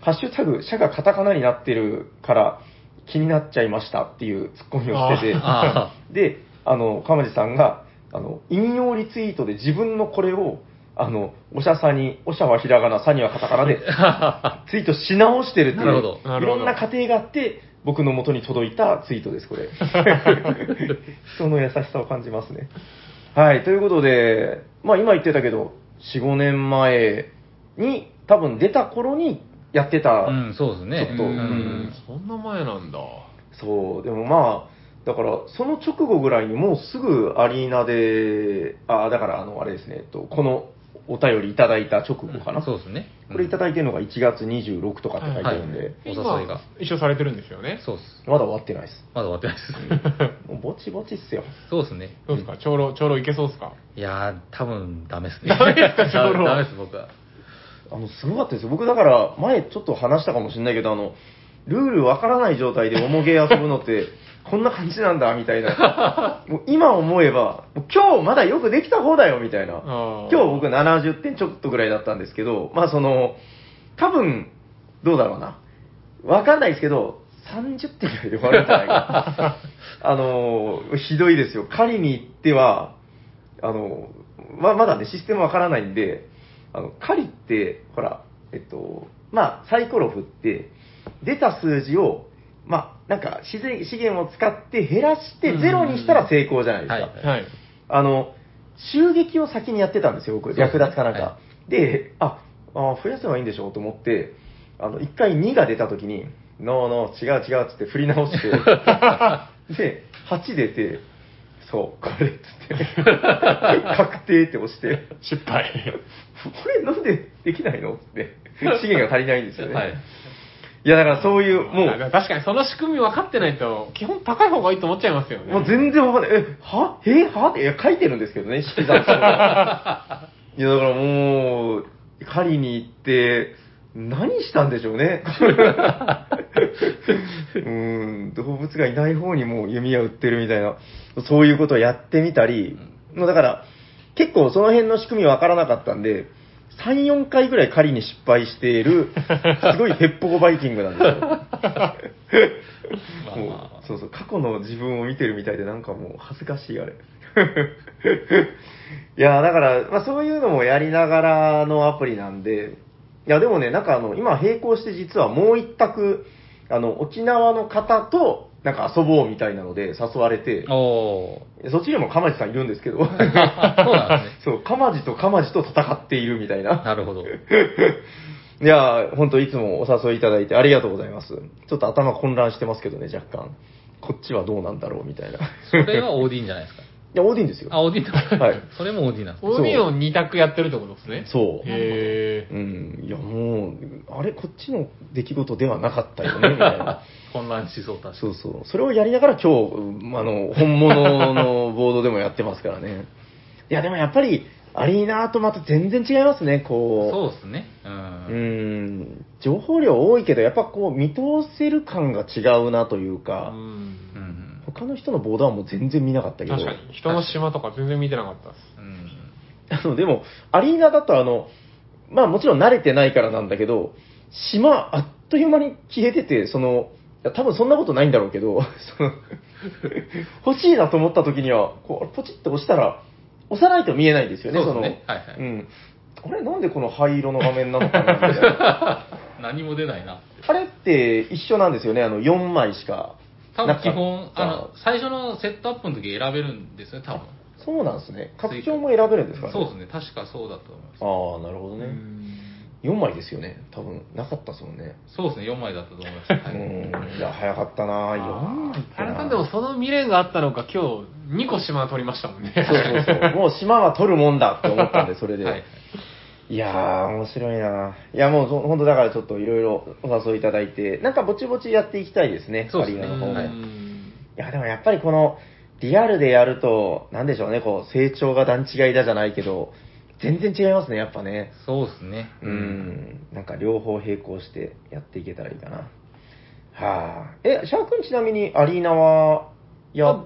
ハッシュタグ、シャがカタカナになってるから気になっちゃいましたっていうツッコミをしてて、あで、あの、かまじさんが、あの、引用リツイートで自分のこれを、あの、おしゃさに、おしゃはひらがな、さにはカタカナで、ツイートし直してるっていう、いろんな過程があって、僕の元に届いたツイートです、これ。人の優しさを感じますね。はい、ということで、まあ今言ってたけど、4、5年前に、多分出た頃にやってた、うん、そうですね。ちょっとそんな前なんだ。そう、でもまあ、だから、その直後ぐらいにもうすぐアリーナで、あ、だからあの、あれですね、えっと、このお便りいただいた直後かな。そうですね。これいただいてるのが1月26とかって書いてあるんで、はいお誘いが今一緒されてるんですよね。そうです。まだ終わってないです。まだ終わってないです。もうぼちぼちっすよ。そうですね。どうですか？長老、長老いけそうですか？いやー、多分ダメですね。ダメですか？ダ長老ダメです、僕は。あの、すごかったですよ。僕だから、前ちょっと話したかもしれないけど、あの、ルールわからない状態で重ゲー遊ぶのって、こんな感じなんだ、みたいな。もう今思えば、もう今日まだよくできた方だよ、みたいな。今日僕70点ちょっとぐらいだったんですけど、まあその、多分、どうだろうな。わかんないですけど、30点ぐらいで終わるんじゃないかな。あの、ひどいですよ。狩りに行っては、あの、ままだね、システムわからないんで、あの、狩りって、ほら、えっと、まあ、サイコロ振って、出た数字を、まあ、なんか自然、資源を使って減らしてゼロにしたら成功じゃないですか。はいはい。あの、襲撃を先にやってたんですよ、僕。略奪かなんか。はで、あ、あ増やせばいいんでしょうと思って、あの、一回2が出た時に、ノーノー、違う違うっつって振り直して、で、8出て、そう、これっつって、確定って押して、失敗。これなんでできないのって、資源が足りないんですよね。はい。いや、だからそういう、もう、あ確かにその仕組み分かってないと、基本高い方がいいと思っちゃいますよね。もう全然わかんない。え、は？えは？って、いや、書いてるんですけどね、引き算書が いや、だからもう、狩りに行って、何したんでしょうね。うーん、動物がいない方にもう弓矢売ってるみたいな、そういうことをやってみたり、もうだから、結構その辺の仕組みわからなかったんで、3、4回ぐらい狩りに失敗している、すごいヘッポコバイキングなんですよ。まあもまうそうそう、過去の自分を見てるみたいで、なんかもう恥ずかしい、あれ。いや、だから、まあそういうのもやりながらのアプリなんで、いや、でもね、なんかあの、今並行して実はもう一択、あの、沖縄の方と、なんか遊ぼうみたいなので誘われてあ。、おー。そっちにも鎌地さんいるんですけど、そうなんですね。そう、鎌地と鎌地と戦っているみたいな。なるほど。いや、本当いつもお誘いいただいてありがとうございます。ちょっと頭混乱してますけどね、若干。こっちはどうなんだろうみたいな。いそれはオーディンじゃないですか。や、オーディンですよ。あ、オーディンだ。はい それもオーディンなんですね。オーディンを2択やってるってことですね。そう。へうん、いや、もう、あれ、こっちの出来事ではなかったよね、みたいな。混乱しそう、確かに。そうそう。それをやりながら今日、うんあの、本物のボードでもやってますからね。いや、でもやっぱり、アリーナとまた全然違いますね、こう。そうですね。う。うんん、情報量多いけど、やっぱこう、見通せる感が違うなというーかう、んうん。他の人のボードはもう全然見なかったけど、確かに。人の島とか全然見てなかったです。うん。あの、でも、アリーナだとあの、まあもちろん慣れてないからなんだけど、島あっという間に消えてて、その、いや多分そんなことないんだろうけど、その、欲しいなと思った時には、こう、ポチッと押したら、押さないと見えないんですよね、そうですねの、はいはいうん。あれ、なんでこの灰色の画面なのかな、みたいな。何も出ないな。あれって一緒なんですよね、あの、4枚しか。多分基本、あの、最初のセットアップの時選べるんですよね、多分。そうなんですね。拡張も選べるんですかね。そうですね。確かそうだと思います。ああ、なるほどね。4枚ですよね。多分、なかったですもんね。そうですね、4枚だったと思います。はういん。いや、早かったな4枚ってな原さんでもその未練があったのか、今日2個島取りましたもんね。そうそうそう。もう島は取るもんだって思ったんで、それで。はいい、やー、面白いな。いや、もうそ、本当だからちょっといろいろお誘いいただいて、なんかぼちぼちやっていきたいですね、そうですねアリーナの方も。はいいや、でもやっぱりこの、リアルでやると、なんでしょうね、こう、成長が段違いだじゃないけど、全然違いますね、やっぱね。そうですね。うん、なんか両方並行してやっていけたらいいかな。はあ。え、シャークンちなみにアリーナは、や、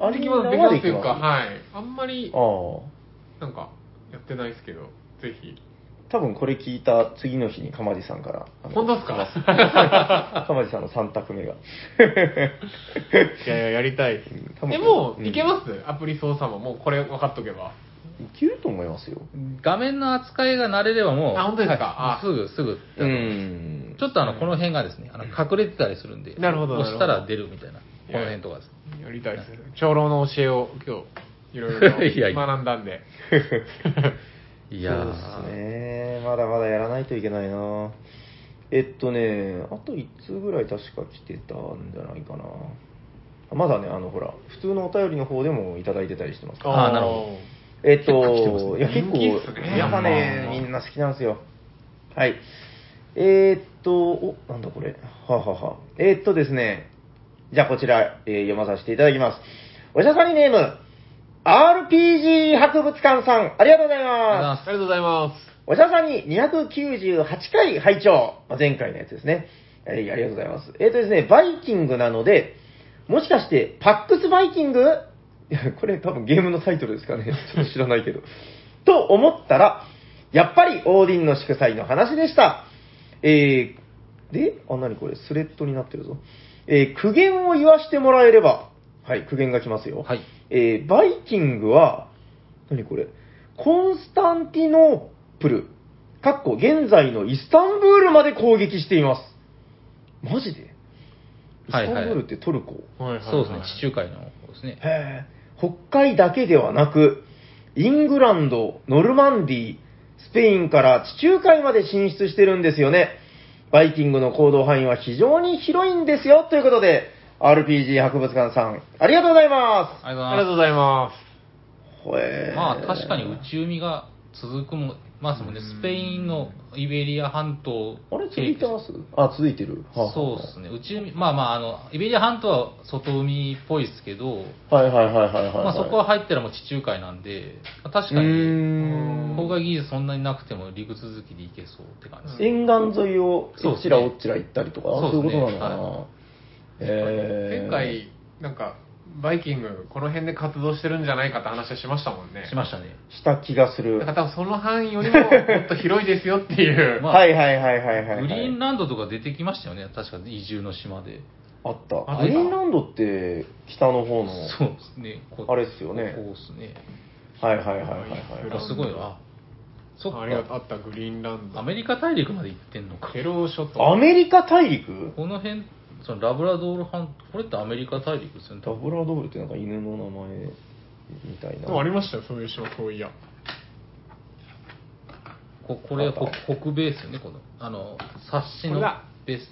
あできます、できますか、はい。あんまりあ、あ。なんか、やってないですけど、ぜひ。多分これ聞いた次の日に鎌地さんから。あの本当ですか？鎌地さんの3択目が。いやいや、やりたいです。多分え、もう、うんいけます？アプリ操作も、もうこれ分かっとけば。いけると思いますよ。画面の扱いが慣れればもう、あ本当ですか？あはいすぐ、すぐ。うん。ちょっとあの、この辺がですね、あの隠れてたりするんで、なるほど押したら出るみたいな、この辺とかです。やりたいです。長老の教えを今日、いろい いやいやろ学んだんで。いやーそうですね。まだまだやらないといけないな。えっとね、あと1通ぐらい確か来てたんじゃないかな。あまだね、あの、ほら、普通のお便りの方でもいただいてたりしてます。あーなるほえっと、ねいや、結構、ねやっぱね、みんな好きなんですよ。はい。えーっと、お、なんだこれ。はあはあはあえーっとですね、じゃあこちら、えー読まさせていただきます。おしゃさにネーム、RPG 博物館さん、ありがとうございま。すありがとうございます。おしゃさんに298回拝聴まあ前回のやつですね。えーありがとうございます。えーっとですね、バイキングなので、もしかして、パックスバイキング？いや、これ多分ゲームのタイトルですかね。ちょっと知らないけど。と思ったら、やっぱりオーディンの祝祭の話でした。えー、で、あ、何これ、スレッドになってるぞ。えー苦言を言わしてもらえれば、はい、苦言が来ますよ。はい。えーバイキングは、何これ、コンスタンティノープル、かっこ現在のイスタンブールまで攻撃しています。マジで？イスタンブールってトルコ、はいはいはいそうですね、地中海の方ですね。へー北海だけではなく、イングランド、ノルマンディー、スペインから地中海まで進出してるんですよね。バイキングの行動範囲は非常に広いんですよ。ということで、RPG 博物館さん、ありがとうございまありがとうございありがとうございます。す。ほえーます。まあ、確かに内海が続くも、ますもんね。スペインのイベリア半島あれ続いてます？あ、続いてる。はあはあそうですね。内海、まあまあ、あの、イベリア半島は外海っぽいですけど、はいはいはいはいはい、はい。まあそこは入ったらもう地中海なんで、確かうーに、ん郊外技術そんなになくても陸続きで行けそうって感じです。沿岸沿いをそちらおっちら行ったりとか、そうそういうですねことなのかな。はえー前回、なんか、バイキング、この辺で活動してるんじゃないかって話をしましたもんね。しましたね。した気がする。だから多分その範囲よりももっと広いですよっていう。ま あはいはいはいはいはい、はい。グリーンランドとか出てきましたよね。確か移住の島で。あった。あグリーンランドって北の方の。そうですね。こあれっすよねこうですね。はいはいはいはいはい。あすごいわ。そっあれがか。あったグリーンランド。アメリカ大陸まで行ってんのか。フェロー諸島。アメリカ大陸？この辺、そのラブラドール半これってアメリカ大陸ですよね？ダブラドールってなんか犬の名前みたいな。そうありましたよ、そういう島、そういや。ここれあった北北米ですよね、この、あの、冊子のこれだ別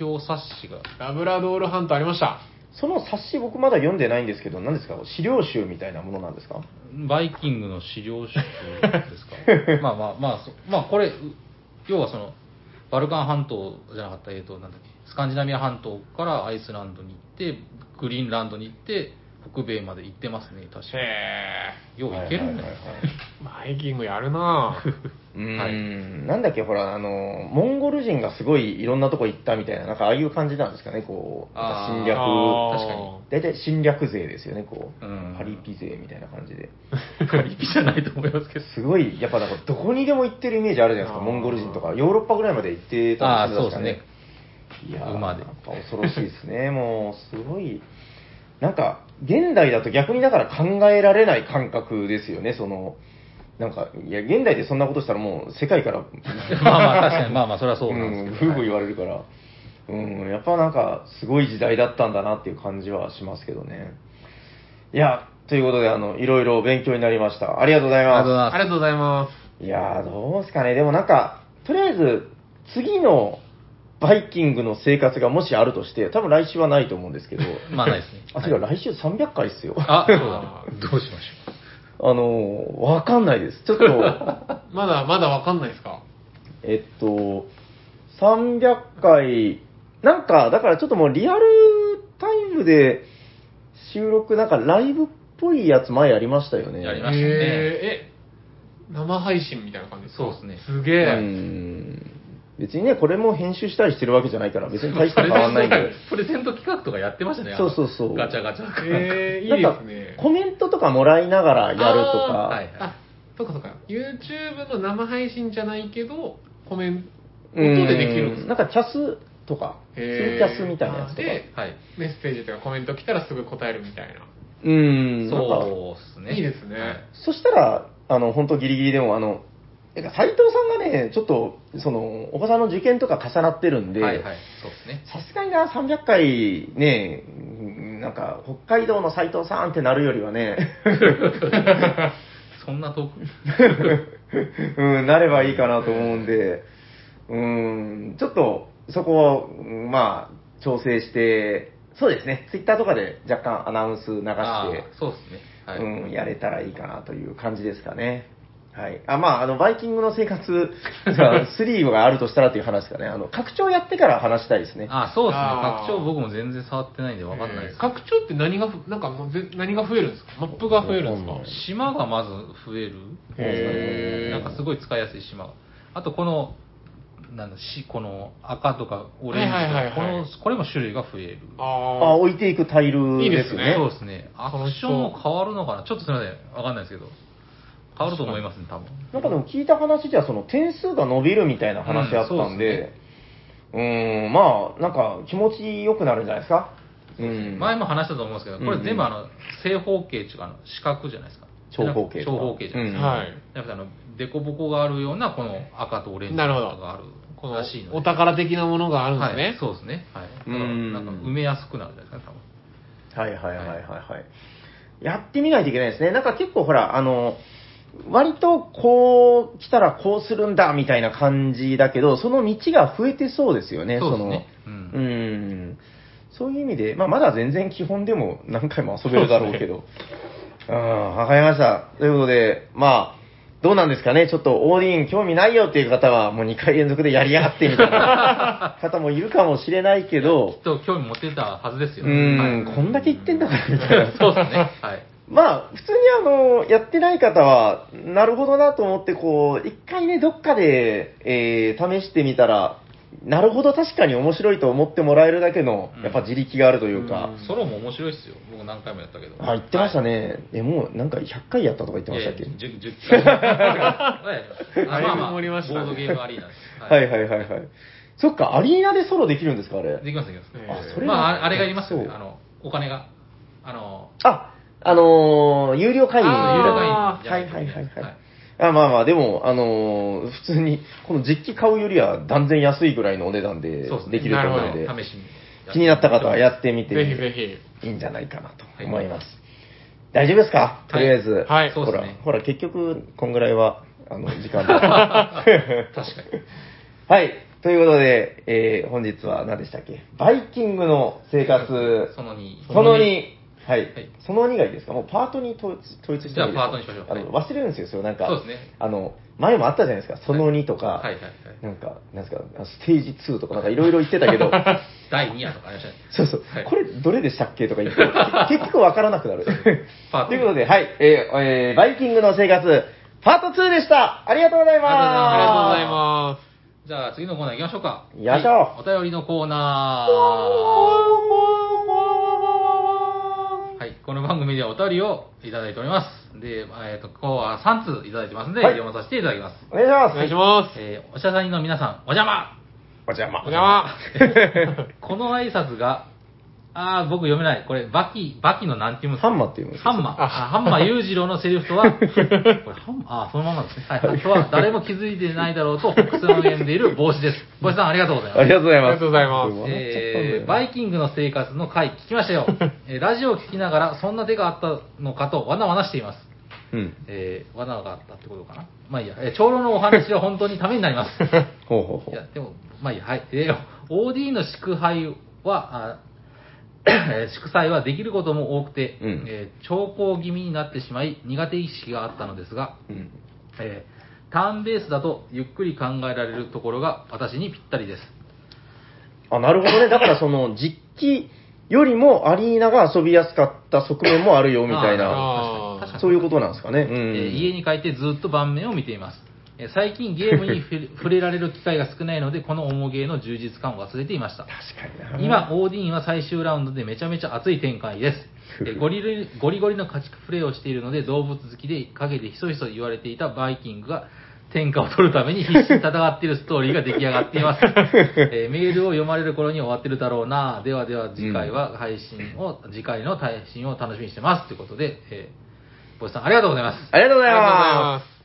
表冊子が。ラブラドール半島ありました。その冊子僕まだ読んでないんですけど、何ですか？資料集みたいなものなんですか？バイキングの資料集ですか？ま あまあまあ、そまあこれ、う要はその、バルカン半島じゃなかった、えっと、なんだっけ、スカンジナビア半島からアイスランドに行って、グリーンランドに行って、北米まで行ってますね、確かに。へよう行けるんだよはいはいはいはいー。バイキングやるなぁ。うーん、なんだっけ、ほら、あの、モンゴル人がすごいいろんなとこ行ったみたいな、なんかああいう感じなんですかね、こう、侵略、確かに大体侵略勢ですよね、こう、うんパリピ勢みたいな感じで。パリピじゃないと思いますけど。すごい、やっぱなんかどこにでも行ってるイメージあるじゃないですか、モンゴル人とか、ヨーロッパぐらいまで行ってたああ、んそうですね。いやー馬でやっぱ恐ろしいですね、もう、すごい、なんか、現代だと逆にだから考えられない感覚ですよね、その、なんか、いや、現代でそんなことしたらもう世界から、まあまあ、確かに、まあまあ、それはそうなんですけど。ふうふう言われるから、うん、やっぱなんか、すごい時代だったんだなっていう感じはしますけどね。いや、ということで、あの、いろいろ勉強になりました。ありがとうございます。ありがとうございますありがとうございます。いやー、どうですかね。でもなんか、とりあえず、次のバイキングの生活がもしあるとして、多分来週はないと思うんですけど、まあないですね。あ、違う、来週300回っすよ。あ、そうだ。どうしましあのー、わかんないです。ちょっと、まだ、まだわかんないですか？えっと、300回、なんか、だからちょっともうリアルタイムで収録、なんかライブっぽいやつ前やりましたよね。やりましたねへーえ、生配信みたいな感じですか？そうですねすげえ。うん。別にね、これも編集したりしてるわけじゃないから、別に大した変わんないんで。プレゼント企画とかやってましたね。そうそうそうガチャガチャ。えー、いいなんかですね。コメントとかもらいながらやるとか、はいはいあ、そうかそうか。YouTube の生配信じゃないけど、コメントうん音でできるんですか？なんかキャスとか、ツイキャスみたいなやつとか。ではい。メッセージとかコメント来たらすぐ答えるみたいな。うん、そうですね。いいですねはいそしたら、あの、本当ギリギリでも、あの、なんか斉藤さんがね、ちょっと、その、お子さんの受験とか重なってるんで、はいはい。そうですね。さすがにな、300回ね、うんなんか、北海道の斉藤さんってなるよりはね、そんな遠く？うん、なればいいかなと思うんで、うん、ちょっと、そこを、うんまあ、調整して、そうですね、ツイッターとかで若干アナウンス流して、そうですね。はい。うん、やれたらいいかなという感じですかね。はい。あ、まあ、あの、バイキングの生活 が3があるとしたらという話ですかね。あの、拡張やってから話したいですね。あ、そうですね。あー拡張僕も全然触ってないんでわかんないです。拡張って何がふ、なんかもうぜ何が増えるんですか？マップが増えるんですか？島がまず増える。へーなんかすごい使いやすい島が。あとこの、なんだし、この赤とかオレンジとはいはいはいはいか、この、これも種類が増える。あ、あ置いていくタイルいいでよね。ですすねそうですね。アクションも変わるのかな？ちょっとすみません。わかんないですけど。変わると思いますね、多分。なんかでも聞いた話じゃ、その点数が伸びるみたいな話あったんで、うーん、まあ、なんか気持ちよくなるんじゃないですか。うん。前も話したと思うんですけど、これ全部うんあの、正方形っていうか、四角じゃないですか。長方形とか長方形じゃないですうんか。はい。だからあの、凸凹があるような、この赤とオレンジなるほどがあるこのらしいので。お宝的なものがあるんですね。はい、そうですね。はい。だからうんなんか埋めやすくなるんじゃないですかね、多分。はいはいはいはいはい。やってみないといけないですね。なんか結構ほら、あの、割とこう来たらこうするんだみたいな感じだけど、その道が増えてそうですよね、そうですね。うその、ん。うん。そういう意味で、まあまだ全然基本でも何回も遊べるだろうけど。うん、わかりました。ということで、まあ、どうなんですかねちょっとオーディン興味ないよっていう方はもう2回連続でやりやがってみたいな 方もいるかもしれないけどきっ、と興味持ってたはずですよ。うん、はいこんだけ言ってんだからみたいな。そうですね。はい。まあ、普通にあの、やってない方は、なるほどなと思って、こう、一回ね、どっかで、えー試してみたら、なるほど確かに面白いと思ってもらえるだけのうん、やっぱ自力があるというか、ソロも面白いっすよ。僕何回もやったけど。あ、言ってましたね。え、もうなんか100回やったとか言ってましたっけ？いやいや10 10回。あまあまあ、ボだいぶ盛りましたねードゲームアリーナです。はいはいはいはい。そっか、アリーナでソロできるんですか、あれ。できます、できます。えーあそれまあ、ああれがいますよね。あの、お金が。あの、あ、あのー、有料会員。有料あ会員はいはいはいはい。はいあまあまあ、でも、あのー普通に、この実機買うよりは断然安いぐらいのお値段でそうですねできると思うので。気になった方はやってみてぜひぜひ。いいんじゃないかなと思います。大丈夫ですか？とりあえず。はいほらそうですね、ほら、結局、こんぐらいは、あの、時間だ。確かに。はい。ということで、えー本日は何でしたっけ？バイキングの生活。その2。その2。はい。はい。その2がいいですか？もうパートに統一統一してじゃあパートにしましょう。あの、は忘れるんですよ、それなんか。そうですね。あの、前もあったじゃないですか？その2とか、はい。はい。はい。なんか、なんですか、ステージ2とかなんかいろいろ言ってたけど、第2夜とかありましたね。そうそう、はい。これどれでしたっけとか言って、け結局わからなくなる。パートということで、はい、えーえーバイキングの生活、パート2でした。ありがとうございます。ありがとうございます。じゃあ次のコーナー行きましょうか。よいしょはい。お便りのコーナー。はい、この番組ではお便りをいただいております。で、えっ、と、今日は3通いただいてますので、はい読まさせていただきます。お願いしますお願いします。えーおしゃさんの皆さん、お邪魔お邪魔。お邪魔。この挨拶が、あー、僕読めない。これ、バキ、バキのなんて言うんですか？ハンマーって言うんですかハンマー。あハンマー裕次郎のセリフとは、これハンマー、あー、そのままですね。はい。とは、誰も気づいてないだろうと、北西の言んでいる帽子です。帽子さん、ありがとうございますあり。がとうございます。ありがとうございますえー、よバイキングの生活の回聞きましたよ。えーラジオを聞きながら、そんな手があったのかと、わなわなしています。うん。えー、罠があったってことかな。まあいいや、えー長老のお話は本当にためになります。ほうほうほいうや、でも、まあいいや、はい。えー、OD の祝杯は、あえー 祝祭はできることも多くて、うんえー長考気味になってしまい、苦手意識があったのですが、うん。えーターンベースだとゆっくり考えられるところが私にぴったりです。あ、なるほどね。だからその、実機よりもアリーナが遊びやすかった側面もあるよ、みたいな。そういうことなんですかね。うん。えー家に帰ってずっと盤面を見ています。えー最近ゲームに触れられる機会が少ないので、この重ゲーの充実感を忘れていました。確かにな。今、オーディーンは最終ラウンドでめちゃめちゃ熱い展開です。えーゴリリゴリゴリの家畜プレイをしているので、動物好きで陰でひそひそ言われていたバイキングが天下を取るために必死に戦っているストーリーが出来上がっています。えーメールを読まれる頃に終わってるだろうな。ではでは次回は配信を、次回の配信を楽しみにしてます。ということで、えー、ボイスさんありがとうございます。ありがとうござい。ます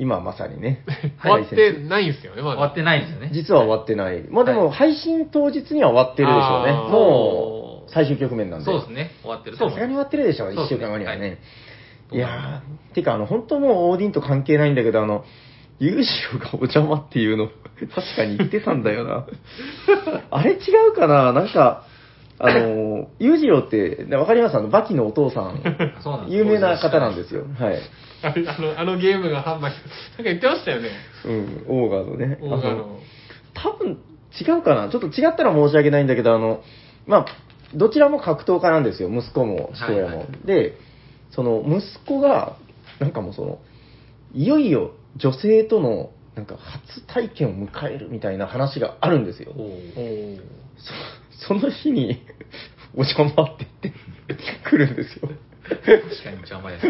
今まさにね 終わってないんですよね、まだ。終わってないんですよね。実は終わってない。まあでも、はい配信当日には終わってるでしょうね。もう、最終局面なんで。そうですね。終わってる。さすがに終わってるでしょう、1そうですね週間後にはね。はいい、やー、てか、あの、本当もうオーディンと関係ないんだけど、あの、裕次郎がお邪魔っていうの、確かに言ってたんだよな。あれ違うかな？なんか、あの、裕次郎って、わかります？あの、バキのお父さん有名な方なんですよ。はい。あの、あのゲームが販売、なんか言ってましたよね。うん、オーガのね。オーガの。多分違うかなちょっと違ったら申し訳ないんだけど、あの、まあ、どちらも格闘家なんですよ、息子も父親も。はいはいで、その息子が、なんかもうその、いよいよ女性との、なんか初体験を迎えるみたいな話があるんですよ。その日に、お邪魔って言って来るんですよ。確かに邪魔や。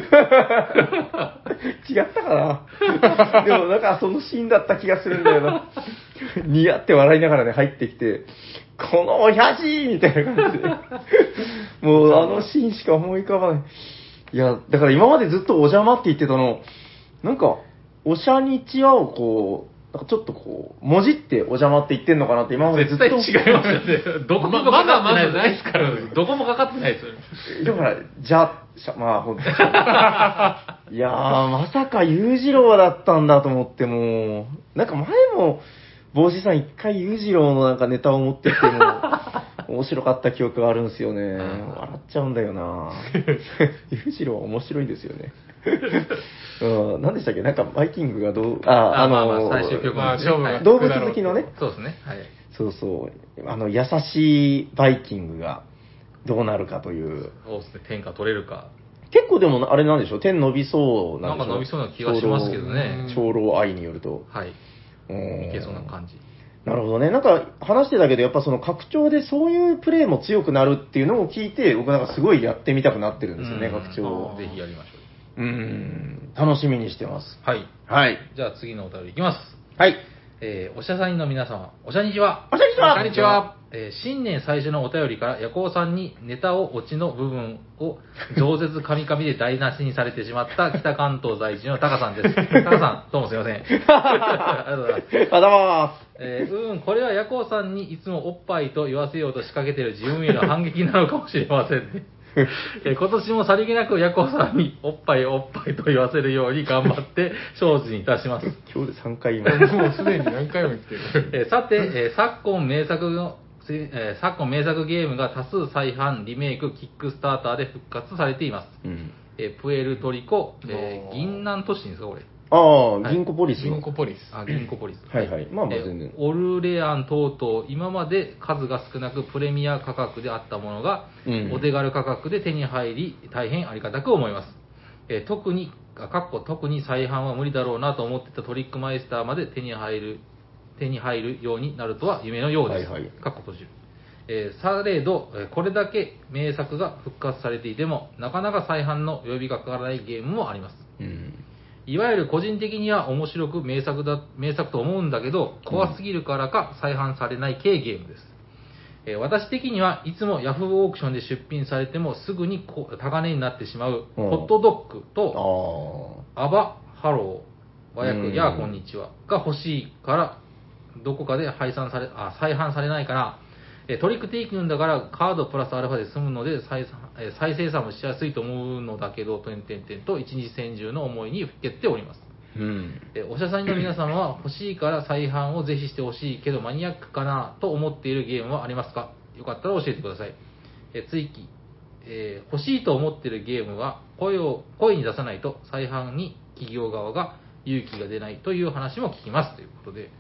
違ったかなでもなんかそのシーンだった気がするんだよな。ニヤって笑いながらね、入ってきて、この親父みたいな感じで。もうあのシーンしか思い浮かばない。いや、だから今までずっとお邪魔って言ってたの、なんか、おしゃにちはをこう、なんかちょっとこう、もじってお邪魔って言ってんのかなって今までず絶っと。対違いますよね。どこもかかってない。まだまだないですからどこもかかってないですよね。だから、じゃ、しゃまあ、ほんと。いやー、まさか裕次郎だったんだと思って、もう、なんか前も、帽子さん一回裕次郎のなんかネタを持ってきても、面白かった記憶があるんですよね。笑っちゃうんだよな 裕次郎は面白いんですよね。うん、何でしたっけ？なんかバイキングがどう、あ、あまあのまあ最終局まあ勝負が動物好きのね、そうですね。はい。そうそう、あの、優しいバイキングがどうなるかという。そうですね。天下取れるか。結構でも、あれなんでしょ？う天伸びそうなんでしょ？なんか伸びそうな気がしますけどね長老長老愛によると。はい。うんいけそうな感じ。なるほどね。なんか話してたけど、やっぱその拡張でそういうプレイも強くなるっていうのを聞いて、僕なんかすごいやってみたくなってるんですよね、うん拡張。ぜひやりましょうん、楽しみにしてます。う。はい。はい。じゃあ次のお便りいきます。はい。えー、おしゃさんの皆様、おしゃにちは。おしゃにちはこんにちは。えー新年最初のお便りから、ヤコウさんにネタをオチの部分を饒舌カミカミで台無しにされてしまった 北関東在住のタカさんです。タカさん、どうもすいません。ありがとうございます。あざまえー、うん、これはヤコウさんにいつもおっぱいと言わせようと仕掛けている自分への反撃なのかもしれませんね。えー今年もさりげなくヤコウさんにおっぱいおっぱいと言わせるように頑張って精進いたします。す。今日で3回言いました。もうすでに何回も言ってる。えーさて、えー昨今名作の、えー昨今名作ゲームが多数再販、リメイク、キックスターターで復活されています。うん。えープエルトリコ、えー銀南都市ですか、これ。ああ、はい銀行ポリスの。銀行ポリス。あ、銀行ポリス。はいはいまあまあえー全然オルレアン等々、今まで数が少なくプレミア価格であったものが、うんお手軽価格で手に入り、大変ありがたく思います。えー特に、あかっこ特に再販は無理だろうなと思ってたトリックマイスターまで手に入る、手に入るようになるとは夢のようです。はいはいかっこ閉じる。えーされど、えーこれだけ名作が復活されていても、なかなか再販の呼びがかからないゲームもあります。うん。いわゆる個人的には面白く名作だ、名作と思うんだけど、怖すぎるからか再販されない系ゲームです。えー私的にはいつもヤフーオークションで出品されてもすぐにこ高値になってしまう、うんホットドッグと、あアバハロー、和訳、うんやあこんにちはが欲しいから、どこかで配散され、あ、再販されないかな。えートリックテイキングだからカードプラスアルファで済むので再,、えー再生産もしやすいと思うのだけど、点々点と一日専従の思いにふけっております。あ。うん。えーおしゃさんの皆様は欲しいから再販をぜひしてほしいけどマニアックかなと思っているゲームはありますか？よかったら教えてください。えー追記、えー欲しいと思っているゲームは声を、声に出さないと再販に企業側が勇気が出ないという話も聞きますということで、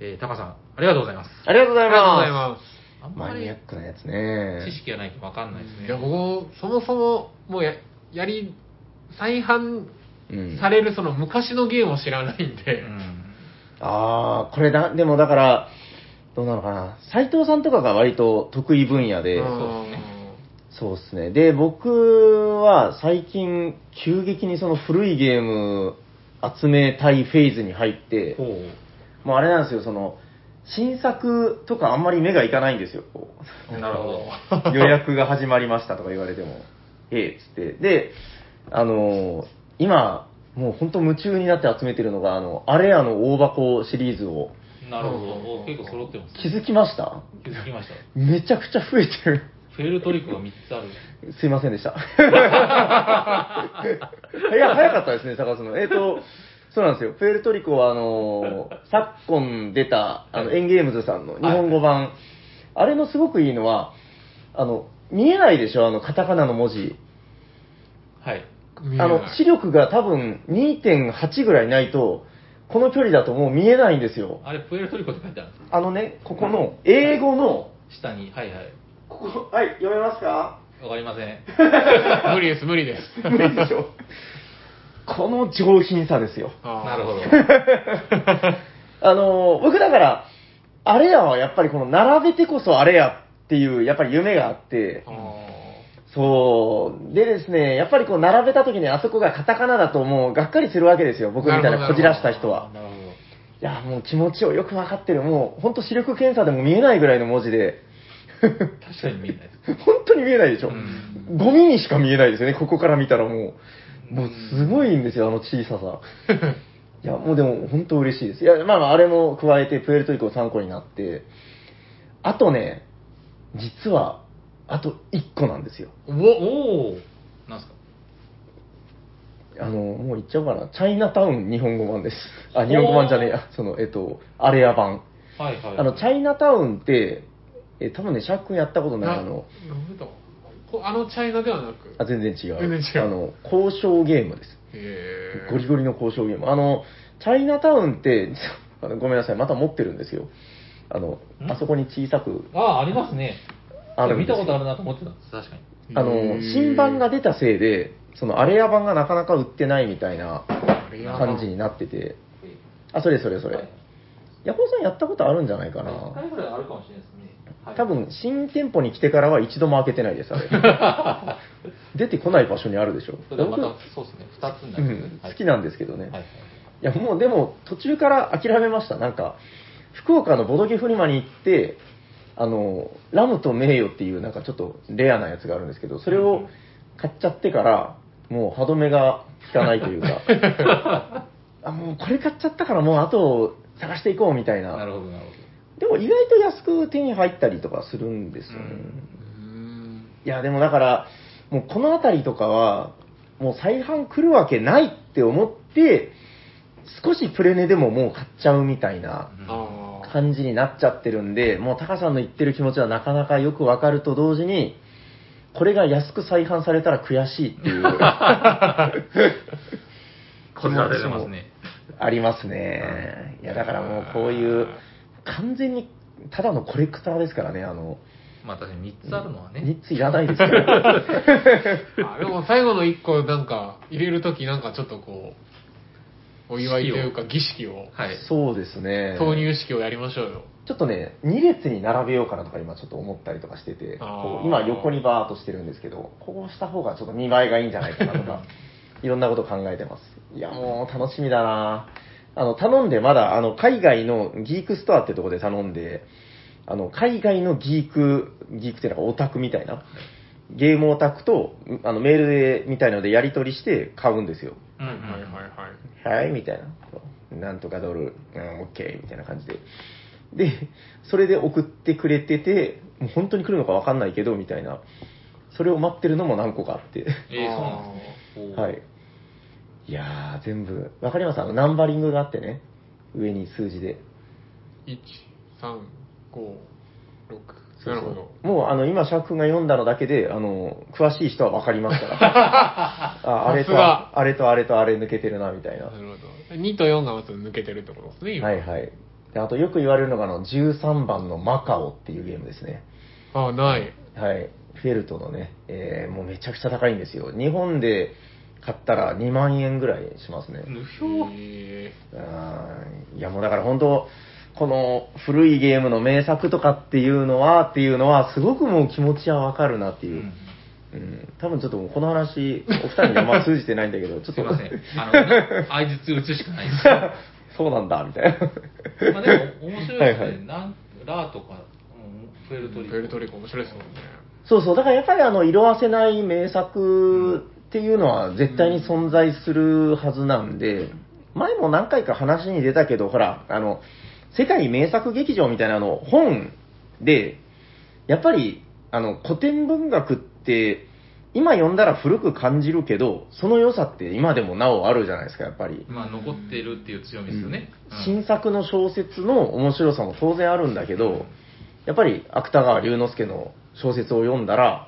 えータカさん、ありがとうございます。ありがとうござい。ますあんまりマニアックなやつね。知識がないとわかんないですね。いや、僕、そもそも、もうや、やり、再販うんされるその昔のゲームを知らないんで、うんああ、これだ、でもだから、どうなのかな。斎藤さんとかが割と得意分野で、うんそうですね。で、僕は最近、急激にその古いゲーム集めたいフェーズに入って、ほもうあれなんですよ、その、新作とかあんまり目がいかないんですよ。こうう。なるほど。予約が始まりましたとか言われても、ええっつって。で、あの今、もう本当夢中になって集めてるのが、あの、あれやの大箱シリーズをなるほど。お結構揃ってます。気づきました？気づきました。めちゃくちゃ増えてる。フェルトリックが3つある。すいませんでした。いや、早かったですね、探すの。えっ、と、そうなんですよ。プエルトリコは、あの 昨今出た、あの、はいエンゲームズさんの日本語版、あれのすごくいいのは、あの、見えないでしょ、あの、カタカナの文字。はい。あの視力が多分2.8ぐらいないと、この距離だともう見えないんですよ。あれ、プエルトリコって書いてあるんですあのね、ここの、英語の、下に。はいはい。ここ、はい、読めますか？わかりません。無理です、無理です。無理でしょ。この上品さですよ。なるほど。あの、僕だから、あれやはやっぱりこの並べてこそあれやっていう、やっぱり夢があって、あそう。でですね、やっぱりこう並べた時にあそこがカタカナだともうがっかりするわけですよ。僕みたいなこじらした人は。なるほど。いや、もう気持ちをよくわかってる。もう、ほんと視力検査でも見えないぐらいの文字で。確かに見えないです。本当に見えないでしょ。うんゴミにしか見えないですよね、ここから見たらもう。もうすごいんですよ、あの小ささ。いや、もうでも本当嬉しいです。いや、まあまあ、あれも加えてプエルトリコ参考になって、あとね、実は、あと1個なんですよ。おおおなんすか？あの、もう言っちゃおうかな。チャイナタウン日本語版です。あ、日本語版じゃねえや。その、えっと、アレア版。はいはい。あの、チャイナタウンって、え、多分ね、シャーク君やったことない、なあの、こあのチャイナではなく？あ、全然違う。全然違うあの、交渉ゲームです。へーゴリゴリの交渉ゲーム。あの、チャイナタウンって、あのごめんなさい、また持ってるんですよ。あの、ん？あそこに小さく、ああ、ありますね。あるんですよ見たことあるなと思ってたんです、確かに。あの、新版が出たせいで、そのアレア版がなかなか売ってないみたいな感じになってて、あ、それそれそれ。はいヤコウさんやったことあるんじゃないかな。一回ぐらいあるかもしれないですね。はい多分、新店舗に来てからは一度も開けてないです、あれ。出てこない場所にあるでしょ。それでまた、そうですね、二つになうる、ん、好きなんですけどね。はいはい。いや、もうでも、途中から諦めました。なんか、福岡のボドゲフリマに行って、あの、ラムと名誉っていう、なんかちょっとレアなやつがあるんですけど、それを買っちゃってから、もう歯止めが効かないというか、あ、もうこれ買っちゃったからもうあと探していこうみたいな。なるほど、なるほでも意外と安く手に入ったりとかするんですよね。うんいや、でもだから、もうこの辺りとかは、もう再販来るわけないって思って、少しプレネでももう買っちゃうみたいな感じになっちゃってるんで、もうタカさんの言ってる気持ちはなかなかよくわかると同時に、これが安く再販されたら悔しいっていう こじられてますね。ありますね。いや、だからもうこういう、完全にただのコレクターですからね、あの、まあ確かに3つあるのはね。3ついらないですから。あでも最後の一個なんか入れるときなんかちょっとこう、お祝いというか儀式を、はい。そうですね。投入式をやりましょうよ。ちょっとね、2列に並べようかなとか今ちょっと思ったりとかしてて、こう今横にバーっとしてるんですけど、こうした方がちょっと見栄えがいいんじゃないかなとか、いろんなこと考えてます。いや、もう楽しみだなあの、頼んでまだ、あの、海外のギークストアってとこで頼んで、あの、海外のギーク、ギークっていうのがオタクみたいな、ゲームオタクと、あの、メールで、みたいのでやり取りして買うんですよ。はいはいはい。はい、みたいな。なんとかドル、うん、オッケー、みたいな感じで。で、それで送ってくれてて、もう本当に来るのかわかんないけど、みたいな。それを待ってるのも何個かあって。えー、そうなんですね。はい。いやー、全部、わかります？あの、ナンバリングがあってね。上に数字で。1、3、5、6。そうそうなるほど。もう、あの、今、シャーク君が読んだのだけで、あの、詳しい人はわかりますから。ああれとあれとあれとあれ抜けてるな、みたいな。なるほど。2と4がまず抜けてるってことですね、今。はいはい。であとよく言われるのが、あの、13番のマカオっていうゲームですね。あ、ない。はい。フェルトのね、えーもうめちゃくちゃ高いんですよ。日本で買ったら2万円ぐらいしますね。無表？へうんいやもうだから本当、この古いゲームの名作とかっていうのは、っていうのは、すごくもう気持ちはわかるなっていう。うんうん、多分ちょっともうこの話、お二人にはまあ通じてないんだけど、ちょっと。すいません。あの、相槌打つしかないです。そうなんだ、みたいな。まあでも、面白いですね。はいはいなんラーとか、うん、プエルトリコ。プエルトリコ面白いですもんね。そうそう、だからやっぱりあの、色あせない名作っていうのは絶対に存在するはずなんで、前も何回か話に出たけど、ほら、あの、世界名作劇場みたいなあの本で、やっぱり、あの、古典文学って、今読んだら古く感じるけど、その良さって今でもなおあるじゃないですか、やっぱり。まあ、残ってるっていう強みですよね。うん新作の小説の面白さも当然あるんだけど、やっぱり芥川龍之介の小説を読んだら、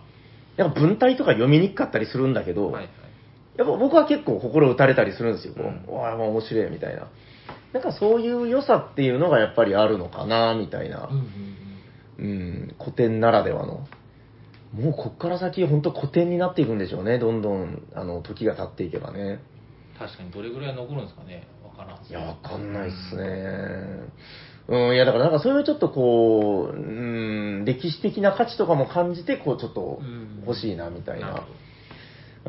やっぱ文体とか読みにくかったりするんだけど、はいはい。やっぱ僕は結構心打たれたりするんですよ。こう、うんわあ、面白いみたいな。なんかそういう良さっていうのがやっぱりあるのかな、みたいなうん。うんうん、古典ならではの。もうこっから先、本当古典になっていくんでしょうね、どんどん、あの、時が経っていけばね。確かにどれぐらい残るんですかねわからんっすいや、わかんないっすね。うん、いや、だからなんかそういうちょっとこう、うん、歴史的な価値とかも感じて、こう、ちょっとうん欲しいな、みたいな。う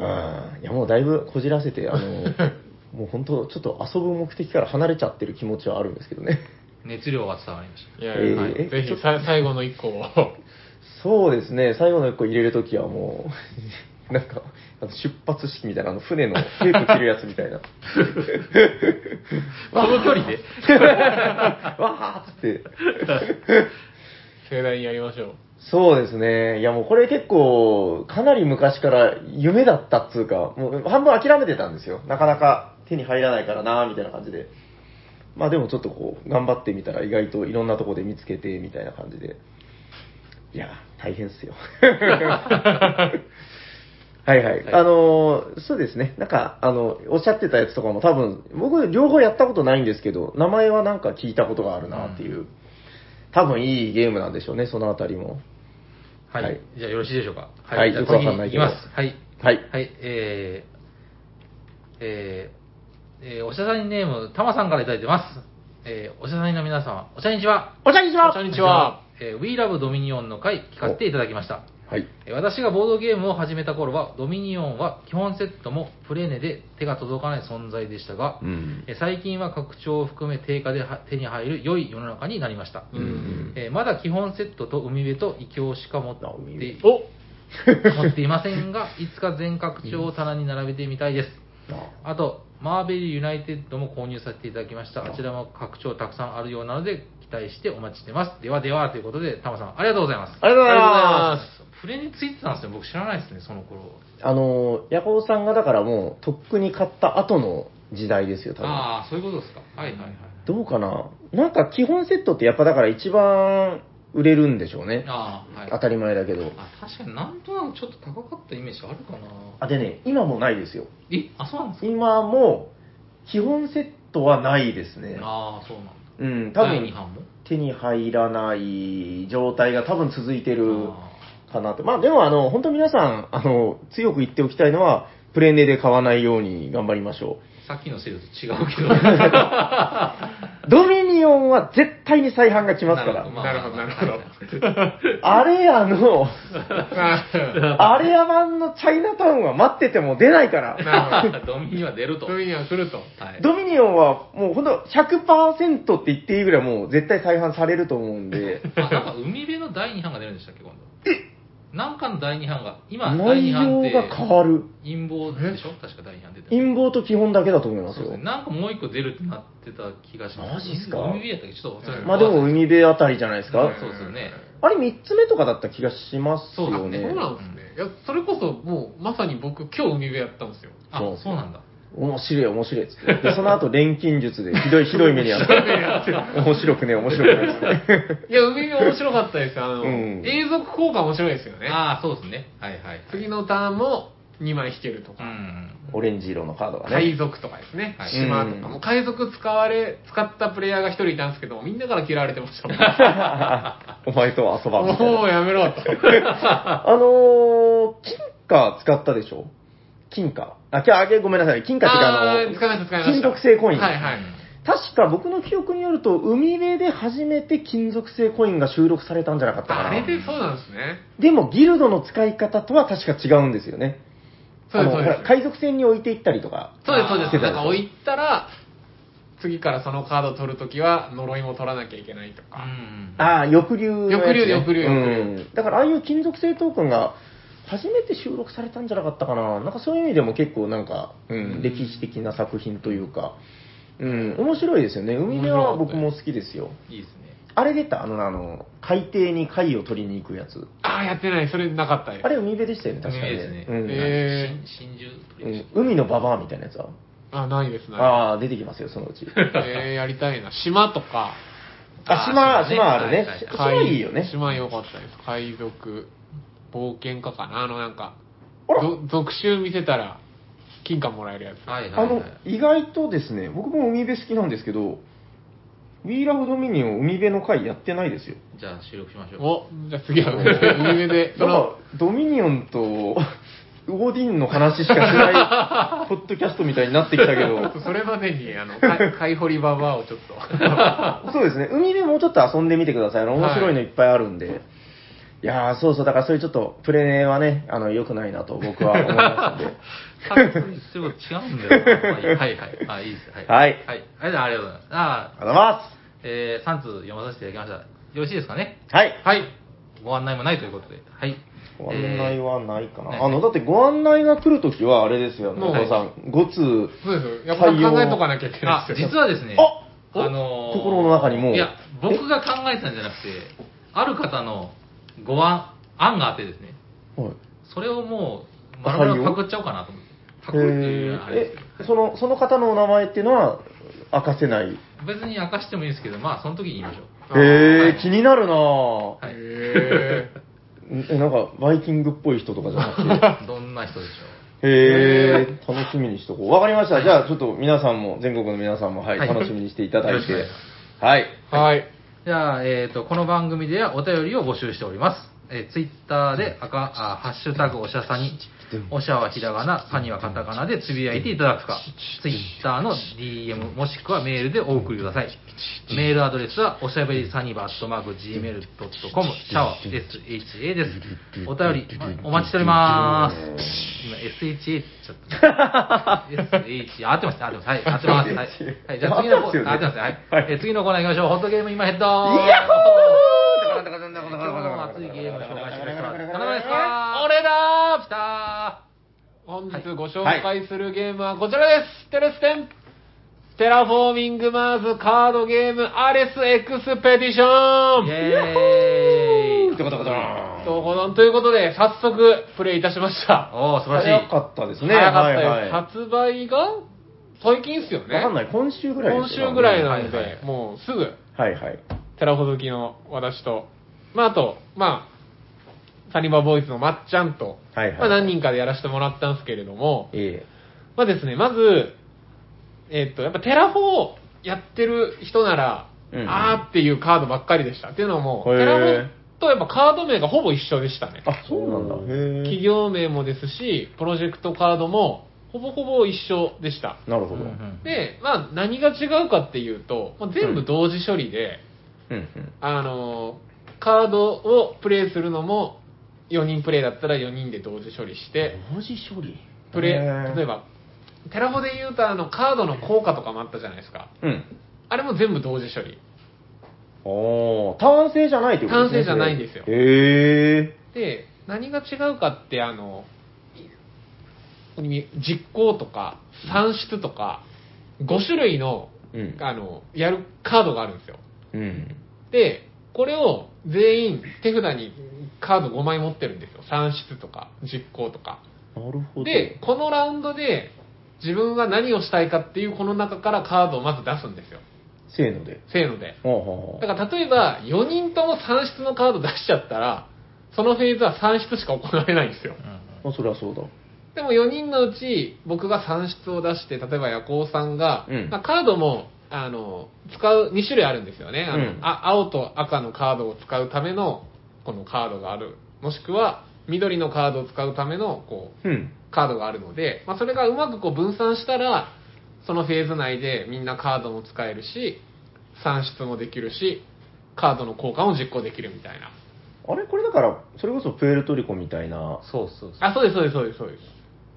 ん。いや、もうだいぶこじらせて、あの、もう本当、ちょっと遊ぶ目的から離れちゃってる気持ちはあるんですけどね。熱量が伝わりましたいやえーいや、はいえぜひ最後の一個を。そうですね、最後の一個入れるときはもう、なんか、あの出発式みたいな、あの船のテープ切るやつみたいな。この距離で？わーっつって。盛大にやりましょう。そうですね。いやもうこれ結構、かなり昔から夢だったっつうか、もう半分諦めてたんですよ。なかなか手に入らないからなみたいな感じで。まあでもちょっとこう、頑張ってみたら意外といろんなとこで見つけて、みたいな感じで。いや、大変っすよ。はいはい。はい。あのーそうですね。なんか、あの、おっしゃってたやつとかも多分、僕両方やったことないんですけど、名前はなんか聞いたことがあるなっていう。多分いいゲームなんでしょうね、そのあたりも。はい、はい。じゃあよろしいでしょうか。はい。じゃあ次いきます。はい。はい。はい。えー、えー、えー、おしゃさんにネームたまさんからいただいてます。えー、おしゃさんの皆様おしゃにちは。おしゃにちは。こんにちは。えー、We Love Dominion の回聞かせていただきましたはい。えー私がボードゲームを始めた頃はドミニオンは基本セットもプレーネで手が届かない存在でしたが、うん。えー最近は拡張を含め定価では手に入る良い世の中になりました、うんえーまだ基本セットと海辺と異教しか持って持っていませんがいつか全拡張を棚に並べてみたいです。あとマーベルユナイテッドも購入させていただきました。あちらも拡張たくさんあるようなので期待してお待ちしてます。ではではということでタマさんありがとうございます。ありがとうござい。ます。プレについてたんですよ僕知らないですねその頃。あの、ヤコウさんがだからもう、とっくに買った後の時代ですよ、多分。ああそういうことですか。はいはいはい。どうかな？なんか基本セットってやっぱだから一番売れるんでしょうね。ああはい当たり前だけど。あ確かになんとなくちょっと高かったイメージあるかなあ、でね、今もないですよ。えあそうなんですか？今も、基本セットはないですね。ああそうなんだうん、多分手に入らない状態が多分続いてるあかなと。まあでもあの、本当皆さん、あの、強く言っておきたいのは、プレネで買わないように頑張りましょーさっきのセリフと違うけどう。ドミニオンは絶対に再販が来ますから。まあなるほど、なるほど。あれやの、あ あれや版のチャイナタウンは待ってても出ないから。ドミニは出ると。ど。そういうには来ると。はいドミニオンはもうほんと100%って言っていいぐらいもう絶対再販されると思うんで、あ、なんか海辺の第2版が出るんでしたっけ、今度。えなんかの第2版が、今、第内2版って容が変わる。陰謀でしょ？確か第2版出てる。陰謀と基本だけだと思いますよそうですね。。なんかもう一個出るってなってた気がします。マジっすか？海辺やったっけ？ちょっと忘れてまあでも海辺あたりじゃないですか？はい。そうですよね。あれ3つ目とかだった気がしますよそうだね。そうなんですね。いや、それこそもう、まさに僕、今日海辺やったんですよ。あそう、そうなんだ。面白い面白いっつって。で、その後錬金術でひどいひどい目にあって。面白くね、面白くねっつって。いや、海辺面白かったですよ。あの、うん永続効果面白いですよね。ああ、そうですね。はいはいはい。次のターンも2枚引けるとうか。ん。オレンジ色のカードがね。海賊とかですね。はい島とか。うんもう海賊使われ、使ったプレイヤーが一人いたんですけど、みんなから嫌われてましたもん。お前とは遊ばんみたいな。もうやめろと。あのー、金貨使ったでしょ？金貨。あ、きゃあげごめんなさい。金貨っていうかあの、あー使いました、使いました。金属製コイン。はいはい。確か僕の記憶によると、海辺で初めて金属製コインが収録されたんじゃなかったかな。あれでそうなんですね。でも、ギルドの使い方とは確か違うんですよね。そうです、あのそうです。海賊船に置いていったりとか。そうです、そうです。なんか置いたら、次からそのカードを取るときは、呪いも取らなきゃいけないとうか。ん。ああ、翼竜ね、翼竜翼竜翼竜うんだから、ああいう金属製トークンが初めて収録されたんじゃなかったかな。なんかそういう意味でも結構なんか、うん、うん歴史的な作品というか、うん、面白いですよね。海辺は僕も好きですよ。いいですね。あれ出た？あの、あの、海底に貝を取りに行くやつ。ああ、やってない。それなかったです。あれ海辺でしたよね、確かに、海辺ですねうんえ真真珠海のババアみたいなやつは？あ、ないですね。ああ、出てきますよ、そのうち。えー、やりたいな。島とか、あ、島、島あるね島いいよね。島良かったです。海賊、冒険家かな？あのなんか、あらぞ続集見せたら、金貨もらえるやつ。はいはいはい。あの、意外とですね、僕も海辺好きなんですけど、We Love Dominion 海辺の回やってないですよ。じゃあ収録しましょう。お、じゃあ次は海辺海辺で、その、なんか、ドミニオンとウオディンの話しかしない、ポッドキャストみたいになってきたけど、それまでに、あの、か貝掘りババアをちょっと。そうですね、海でもうちょっと遊んでみてください。あの、面白いのいっぱいあるんで。い、やー、そうそう、だからそういうちょっと、プレーはね、あの、良くないなと僕は思いますんで。さっきと一緒違うんだよな。まあいいはいはい。あ、いいです。はい。はいはい。ありがとうございます。あありがとうございまえー、3通読まさせていただきました。よろしいですかね？す。はい。はい。ご案内もないということで。はい。ご案内はないかな。ねあの、だってご案内が来るときは、あれですよ、もう中田さん。5通。そうですよ。やっぱり考えとかなきゃいけないあですよ。実はですね、あおあのー心の中にもういや、僕が考えたんじゃなくて、ある方のご案、案があってですね、はい。それをもう、まるまるパクっちゃおうかなと思って。パクっていうあれですえけど、その、その方のお名前っていうのは、明かせない？別に明かしてもいいですけど、まあ、その時に言いましょう。あーへえ、はい気になるなぁ。はい。へえ、なんか、バイキングっぽい人とかじゃなくて？どんな人でしょへえ、楽しみにしとこう。わかりました。じゃあ、ちょっと皆さんも、全国の皆さんも、はい、はい楽しみにしていただいてよろしくお願いし。はい。ーはい。じゃあ、えっ、と、この番組ではお便りを募集しております。えー、ツイッターで赤あ、ハッシュタグおしゃさに、おしゃはひらがな、さにはカタカナでつぶやいていただくか、ツイッターの DM もしくはメールでお送りください。メールアドレスは、おしゃべりサニバットマーク Gmail.com、シャワー SHA です。お便り、お待ちしております。今、SHA ちゃった。SH、合ってます、合ってます。はい、合ってます。はい。はい、じゃあ次のコーナー、合ってます。はい。はいえー次のコーナー行きましょう。ホットゲーム今ヘッドイヤッホー今日も熱いゲームを紹介してくれます。田中ですか俺だ来た本日ご紹介するゲームはこちらです。テレステンテラフォーミングマーズカードゲームアレスエクスペディションーイェーイどこどことこのということで、早速プレイいたしました。おー、素晴らしい。早かったですね。早かったです。はいはい。発売が最近っすよね。わかんない。今週ぐらい今ですよ週ぐらいなので、はいはいもうすぐ、はいはい。テラフォ好きの私と、まああと、まあ、サニバボーイズのまっちゃんと、はいはいまあ何人かでやらせてもらったんですけれども、えまあですね、まず、えっと、やっぱテラフォーやってる人なら、うんあーっていうカードばっかりでした。っていうのも、へーテラフォーとやっぱカード名がほぼ一緒でしたねえ。。あ、そうなんだ。へえ。企業名もですし、プロジェクトカードもほぼほぼ一緒でした。なるほど。うんうんで、まあ何が違うかっていうと、まあ全部同時処理で、うんうん。あのー、カードをプレイするのも、4人プレイだったら4人で同時処理して、同時処理？プレイ、へー例えば、テラフォで言うとあのカードの効果とかもあったじゃないですか。うん。あれも全部同時処理。おー、単性じゃないってことですね。単性じゃないんですよそれへえ。で、何が違うかって、あの、実行とか、算出とか、5種類の、うん。あの、やるカードがあるんですよ。うん。で、これを全員手札にカード5枚持ってるんですよ。算出とか、実行とか。なるほど。で、このラウンドで自分が何をしたいかっていうこの中からカードをまず出すんですよ。せーので。せーので。ほうほうほうだから例えば4人とも算出のカード出しちゃったら、そのフェーズは算出しか行われないんですよ。うんあそれはそうだ。でも4人のうち僕が算出を出して、例えば夜行さんが、うんまあカードもあの使う2種類あるんですよねあの、うんあ。青と赤のカードを使うためのこのカードがある。もしくは緑のカードを使うためのこううん。カードがあるので、まあ、それがうまくこう分散したら、そのフェーズ内でみんなカードも使えるし、算出もできるし、カードの交換も実行できるみたいな。あれ？これだから、それこそプエルトリコみたいな、そうそうそう。あ、そうです、そうです、そうです、そうです。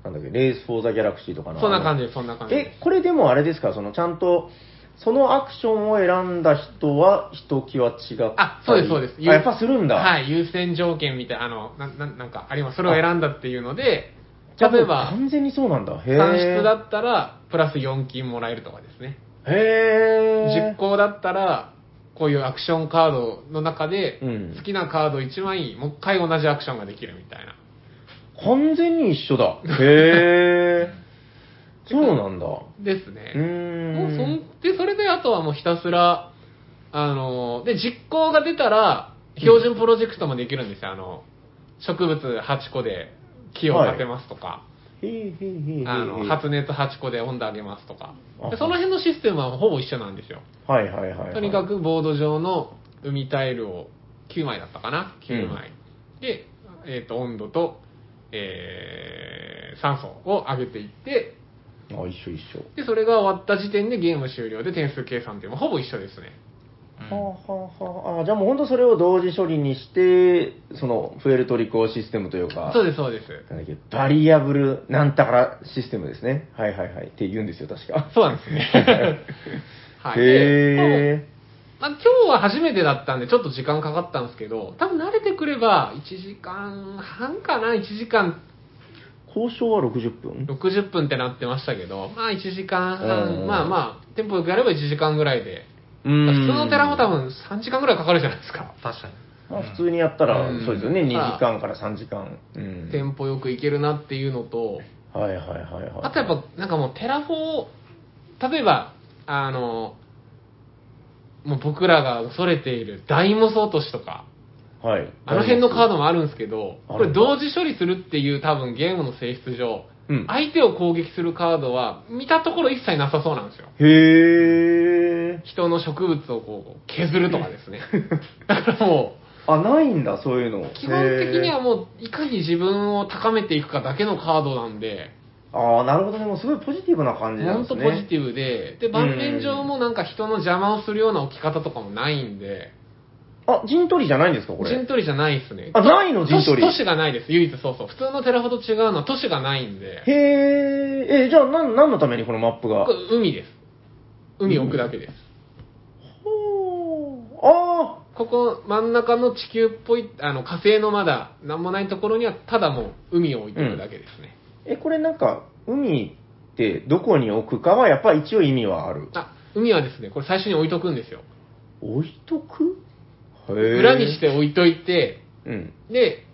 なんだっけ、レース・フォー・ザ・ギャラクシーとかの。そんな感じです、そんな感じです、。えこれでもあれですか、そのちゃんと、そのアクションを選んだ人は、ひときわ違ったりあ、そうです、そうです。あ、やっぱするんだ。はい、優先条件みたいな、あの、な、ななんかあります。それを選んだっていうので、例えば、完全にそうなんだ。へえ。算出だったら、プラス4金もらえるとかですね。へえ。実行だったら、こういうアクションカードの中でうん、好きなカード1枚、もう一回同じアクションができるみたいな。完全に一緒だ。へえ。そうなんだ。ですね。そんで、それであとはもうひたすら、あの、で、実行が出たら、標準プロジェクトもできるんですよ。あの、植物8個で木を立てますとか、へえへえへえへえ。あの、発熱8個で温度上げますとか。あでその辺のシステムはほぼ一緒なんですよ。はいはいはい、はい。とにかくボード上の海タイルを9枚だったかな ?9 枚。で、えっ、と、温度と、えー、酸素を上げていって、あ、一緒一緒。で、それが終わった時点でゲーム終了で点数計算っていうのはほぼ一緒ですね。うんはあはあはあ、あじゃあもう本当それを同時処理にして、その、プエルトリコシステムというか、そうです、そうです。バリアブルなんたからシステムですね。はいはいはい。って言うんですよ、確か。そうなんですね。はい。でへまあ、今日は初めてだったんで、ちょっと時間かかったんですけど、多分慣れてくれば、1時間半かな、1時間ー。交渉は60分？60分ってなってましたけど、まあ1時間うん半、まあまあ、テンポよくやれば1時間ぐらいで、普通のテラも多分3時間ぐらいかかるじゃないですか。確かに。まあ、普通にやったらう、んそうですよね、2まあ時間から3時間。うん。テンポよくいけるなっていうのと、はいはいはいはい。あとやっぱ、なんかもうテラフォー、例えば、あの、もう僕らが恐れているダイモス落としとか、はい。あの辺のカードもあるんですけど、これ同時処理するっていう多分ゲームの性質上、うん。相手を攻撃するカードは見たところ一切なさそうなんですよ。へー。人の植物をこう削るとかですね。だからもあ、ないんだ、そういうの。う、基本的にはもういかに自分を高めていくかだけのカードなんで。ああ、なるほどね。もうすごいポジティブな感じなんですね。ポジティブで、で、盤面上もなんか人の邪魔をするような置き方とかもないんで、あ、陣取りじゃないんですか、これ？陣取りじゃないですね。あないの陣取り都市都市がないです、唯一そうそう。普通のテラフォと違うのは都市がないんで、へえ、え、じゃあ何、何のためにこのマップが？海です。海を置くだけです。ほーあここ真ん中の地球っぽい、あの火星のまだ何もないところにはただもう海を置いてるだけですね。ーえ、これなんか、海ってどこに置くかはやっぱり一応意味はある。あ、海はですね、これ最初に置いとくんですよ。置いとく？裏にして置いといて、うん。で、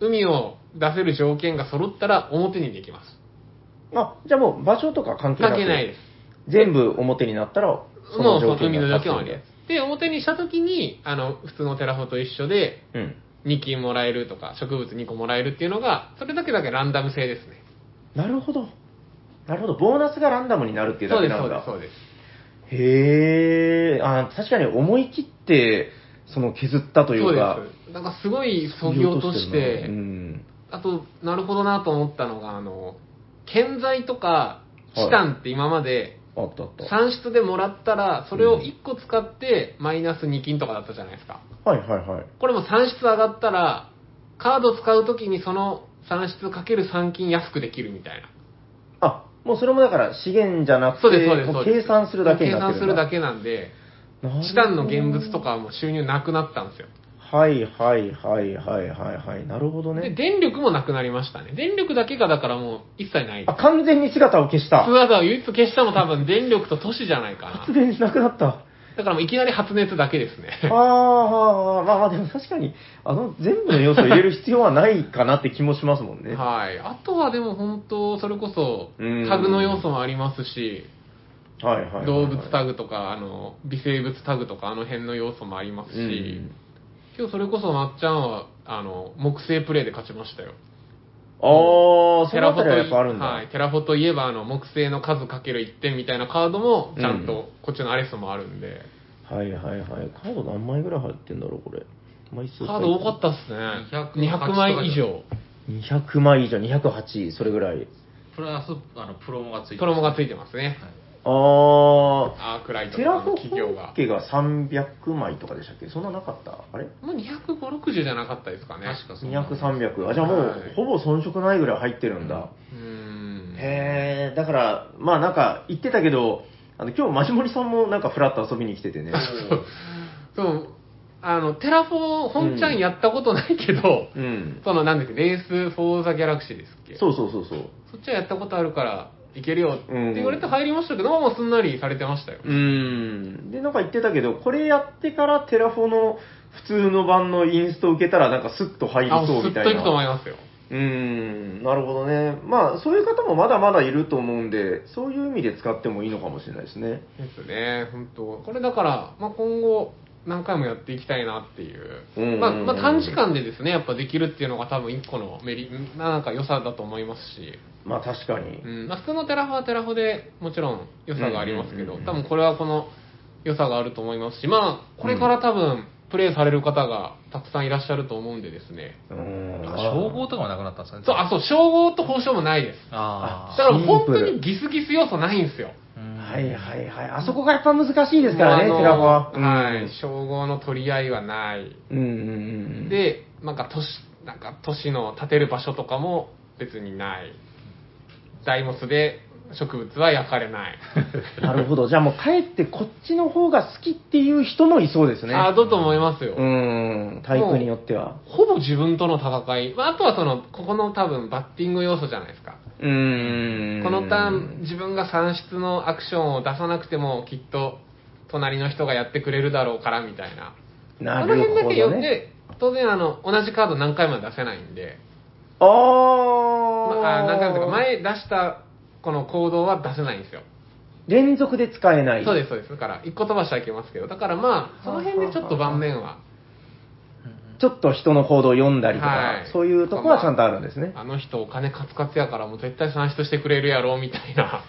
海を出せる条件が揃ったら表にできます。あ、じゃあもう場所とか関係なく関係ないです。全部表になったら、そもの条件がです。で、表にしたときに、あの、普通のテラフォと一緒で、うん。2金もらえるとか、植物2個もらえるっていうのが、それだけだけランダム性ですね。なるほど。なるほど。ボーナスがランダムになるっていうだけなんだ。そうです、そうです。へえ、あ、確かに思い切って、その削ったといそううか。です。なんかすごい削ぎ落として、うん。あと、なるほどなと思ったのが、あの、建材とか、チタンって今まで、あったあった。産出でもらったら、それを1個使って、マイナス2金とかだったじゃないですか。はいはいはい。これも産出上がったら、カード使うときにその産出かける3金安くできるみたいな。あ、もうそれもだから資源じゃなくて、そうです、そうです。計算するだけ計算するだけ。けなんで、チタンの現物とかはもう収入なくなったんですよ。はいはいはいはいはいはい。なるほどで、ね。電力もなくなりましたね。電力だけがだからもう一切ない。あ、完全に姿を消した。姿を唯一消したの多分電力と都市じゃないか発電しなくなった。な。だからもういきなり発熱だけですね。ああ、まあまあでも確かに、あの、全部の要素を入れる必要はないかなって気もしますもんね。はい。あとはでも本当、それこそうん、タグの要素もありますし、はいはいはいはい。動物タグとか、あの、微生物タグとか、あの辺の要素もありますし、うん今日それこそまっちゃんは、あの、木星プレイで勝ちましたよ。ああ、そテラフォとのあたりはやっぱあるんだ。はい、テラフォといえば、あの、木星の数かける1点みたいなカードも、ちゃんと、こっちのアレスもあるんで、はいはいはい。カード何枚ぐらい入ってんだろう、これ。枚数カード多かったっすね。200 200枚以上。200枚以上、208、それぐらい。プラス、あの、プロモがついてプロモがついてますね。はいあー、アークライトとかのテラフォ企業が本。家が300枚とかでしたっけ？そんななかった？あれ？もう250、60じゃなかったですかね。確かそんな ?200、300。あ、じゃあもう、はいほぼ遜色ないぐらい入ってるんだ。うーん。へえ、だから、まあなんか言ってたけど、あの今日マジモリさんもなんかフラッと遊びに来ててね。そう、あの、テラフォー、本ちゃんやったことないけど、うん。その、なんですか、レース・フォー・ザ・ギャラクシーですっけ？そうそうそうそう。そっちはやったことあるから、いけるよってうん言われて入りましたけど、もうすんなりされてましたよ。うーん。で、なんか言ってたけど、これやってからテラフォの普通の版のインスト受けたらなんかスッと入りあ、そうみいすったといくと思な。いますよ。うーん。なるほどね。まあ、そういう方もまだまだいると思うんで、そういう意味で使ってもいいのかもしれないですね。ですね、本当これだから、まあ、今後、何回もやっていきたいなっていう。うんうんうんまあ、まあ、短時間でですね、やっぱできるっていうのが多分一個のメリ、なんか良さだと思いますし、まあ確かにう。ん、まあ、普通のテラフォはテラフォでもちろん良さがありますけど、多分これはこの良さがあると思いますし、まあ、これから多分、プレイされる方がたくさんいらっしゃると思うんでですね。うんあ称号とかもなくなったんですかね？そう、あ、そう、称号と報奨もないです。あだから本当シンプルにギスギス要素ないんですよ。はいはいはい。あそこがやっぱ難しいですからね、テラフォは。はい。称号の取り合いはない。うん。うんうんうん。、で、なんか都市、なんか都市の建てる場所とかも別にない。ダイモスで植物は焼かれない。なるほど。じゃあもうかえってこっちの方が好きっていう人もいそうですね。あ、だと思いますよ。うん。タイプによっては。ほぼ自分との戦い。まあ、あとはその、ここの多分バッティング要素じゃないですか。うーん。このターン、自分が算出のアクションを出さなくても、きっと、隣の人がやってくれるだろうから、みたいな。なあの辺だけ読るほどね。んで、当然あの、同じカード何回も出せないんで、あまー。あ、何回もというか、前出したこの行動は出せないんですよ。連続で使えない。そうです、そうです。だから、一個飛ばしてはいけますけど、だからまあ、その辺でちょっと盤面は、ちょっと人の行動を読んだりとか、はいそういうとこはちゃんとあるんですね。あの人お金カツカツやからもう絶対算出してくれるやろ、みたいな。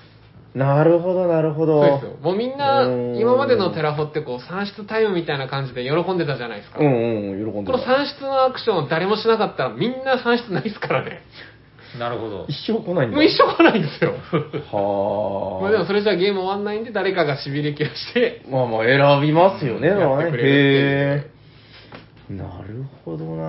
なるほど、なるほど。そうですよ。もうみんな今までのテラフォってこう、算出タイムみたいな感じで喜んでたじゃないですか。うんうん、喜んでこの算出のアクションを誰もしなかったら、みんな算出ないですからね。なるほど。一生来ないんだ。もう一生来ないんですよ。はあ。まあでもそれじゃゲーム終わんないんで、誰かが痺れ切らして、まあまあ選びますよね、でもねやってくれるっていう。なるほどな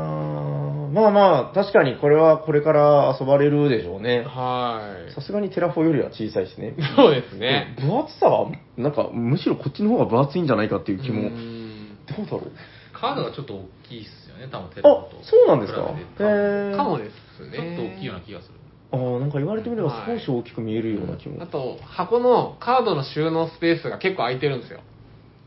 まあまあ、確かにこれはこれから遊ばれるでしょうね。はい。さすがにテラフォよりは小さいしね。そうですね。分厚さは、なんか、むしろこっちの方が分厚いんじゃないかっていう気も。うどんうだろう。カードがちょっと大きいっすよね、多分テレビあと。、そうなんですか？へえ。かもですちょっね。と大きいような気がする。ああ、なんか言われてみれば少し大きく見えるような気も。あと、箱のカードの収納スペースが結構空いてるんですよ。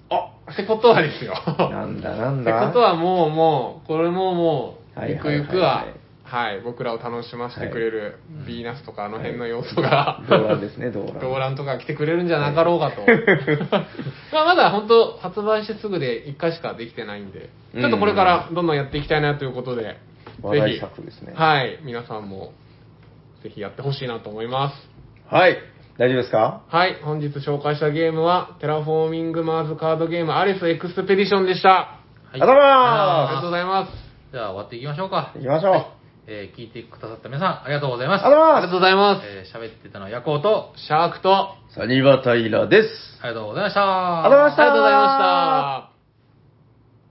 あってことはですよ。なんだなんってだ。ことはもうもう、これももう、はいゆくゆくはは、はい、僕らを楽しませてくれるいヴィーナスとかあの辺の要素が、動乱ですね、動乱。動乱とか来てくれるんじゃなかろうかと。まあまだ本当発売してすぐで1回しかできてないんで、ちょっとこれからどんどんやっていきたいなということで、ぜひ、ね。はい、皆さんもぜひやってほしいなと思います。はい。大丈夫ですか？はい、本日紹介したゲームは、テラフォーミングマーズカードゲームアレスエクスペディションでした。はいありがとうございありがとうまございます。じゃあ終わっていきましょうかす。。行きましょう。えー聞いてくださった皆さん、ありがとうございます。ありがとうございまありがとうございます。えー喋ってたのはヤコウと、シャークと、す。サニバタイラです。ありがとうございました。ありがとうございましたありがとうございました。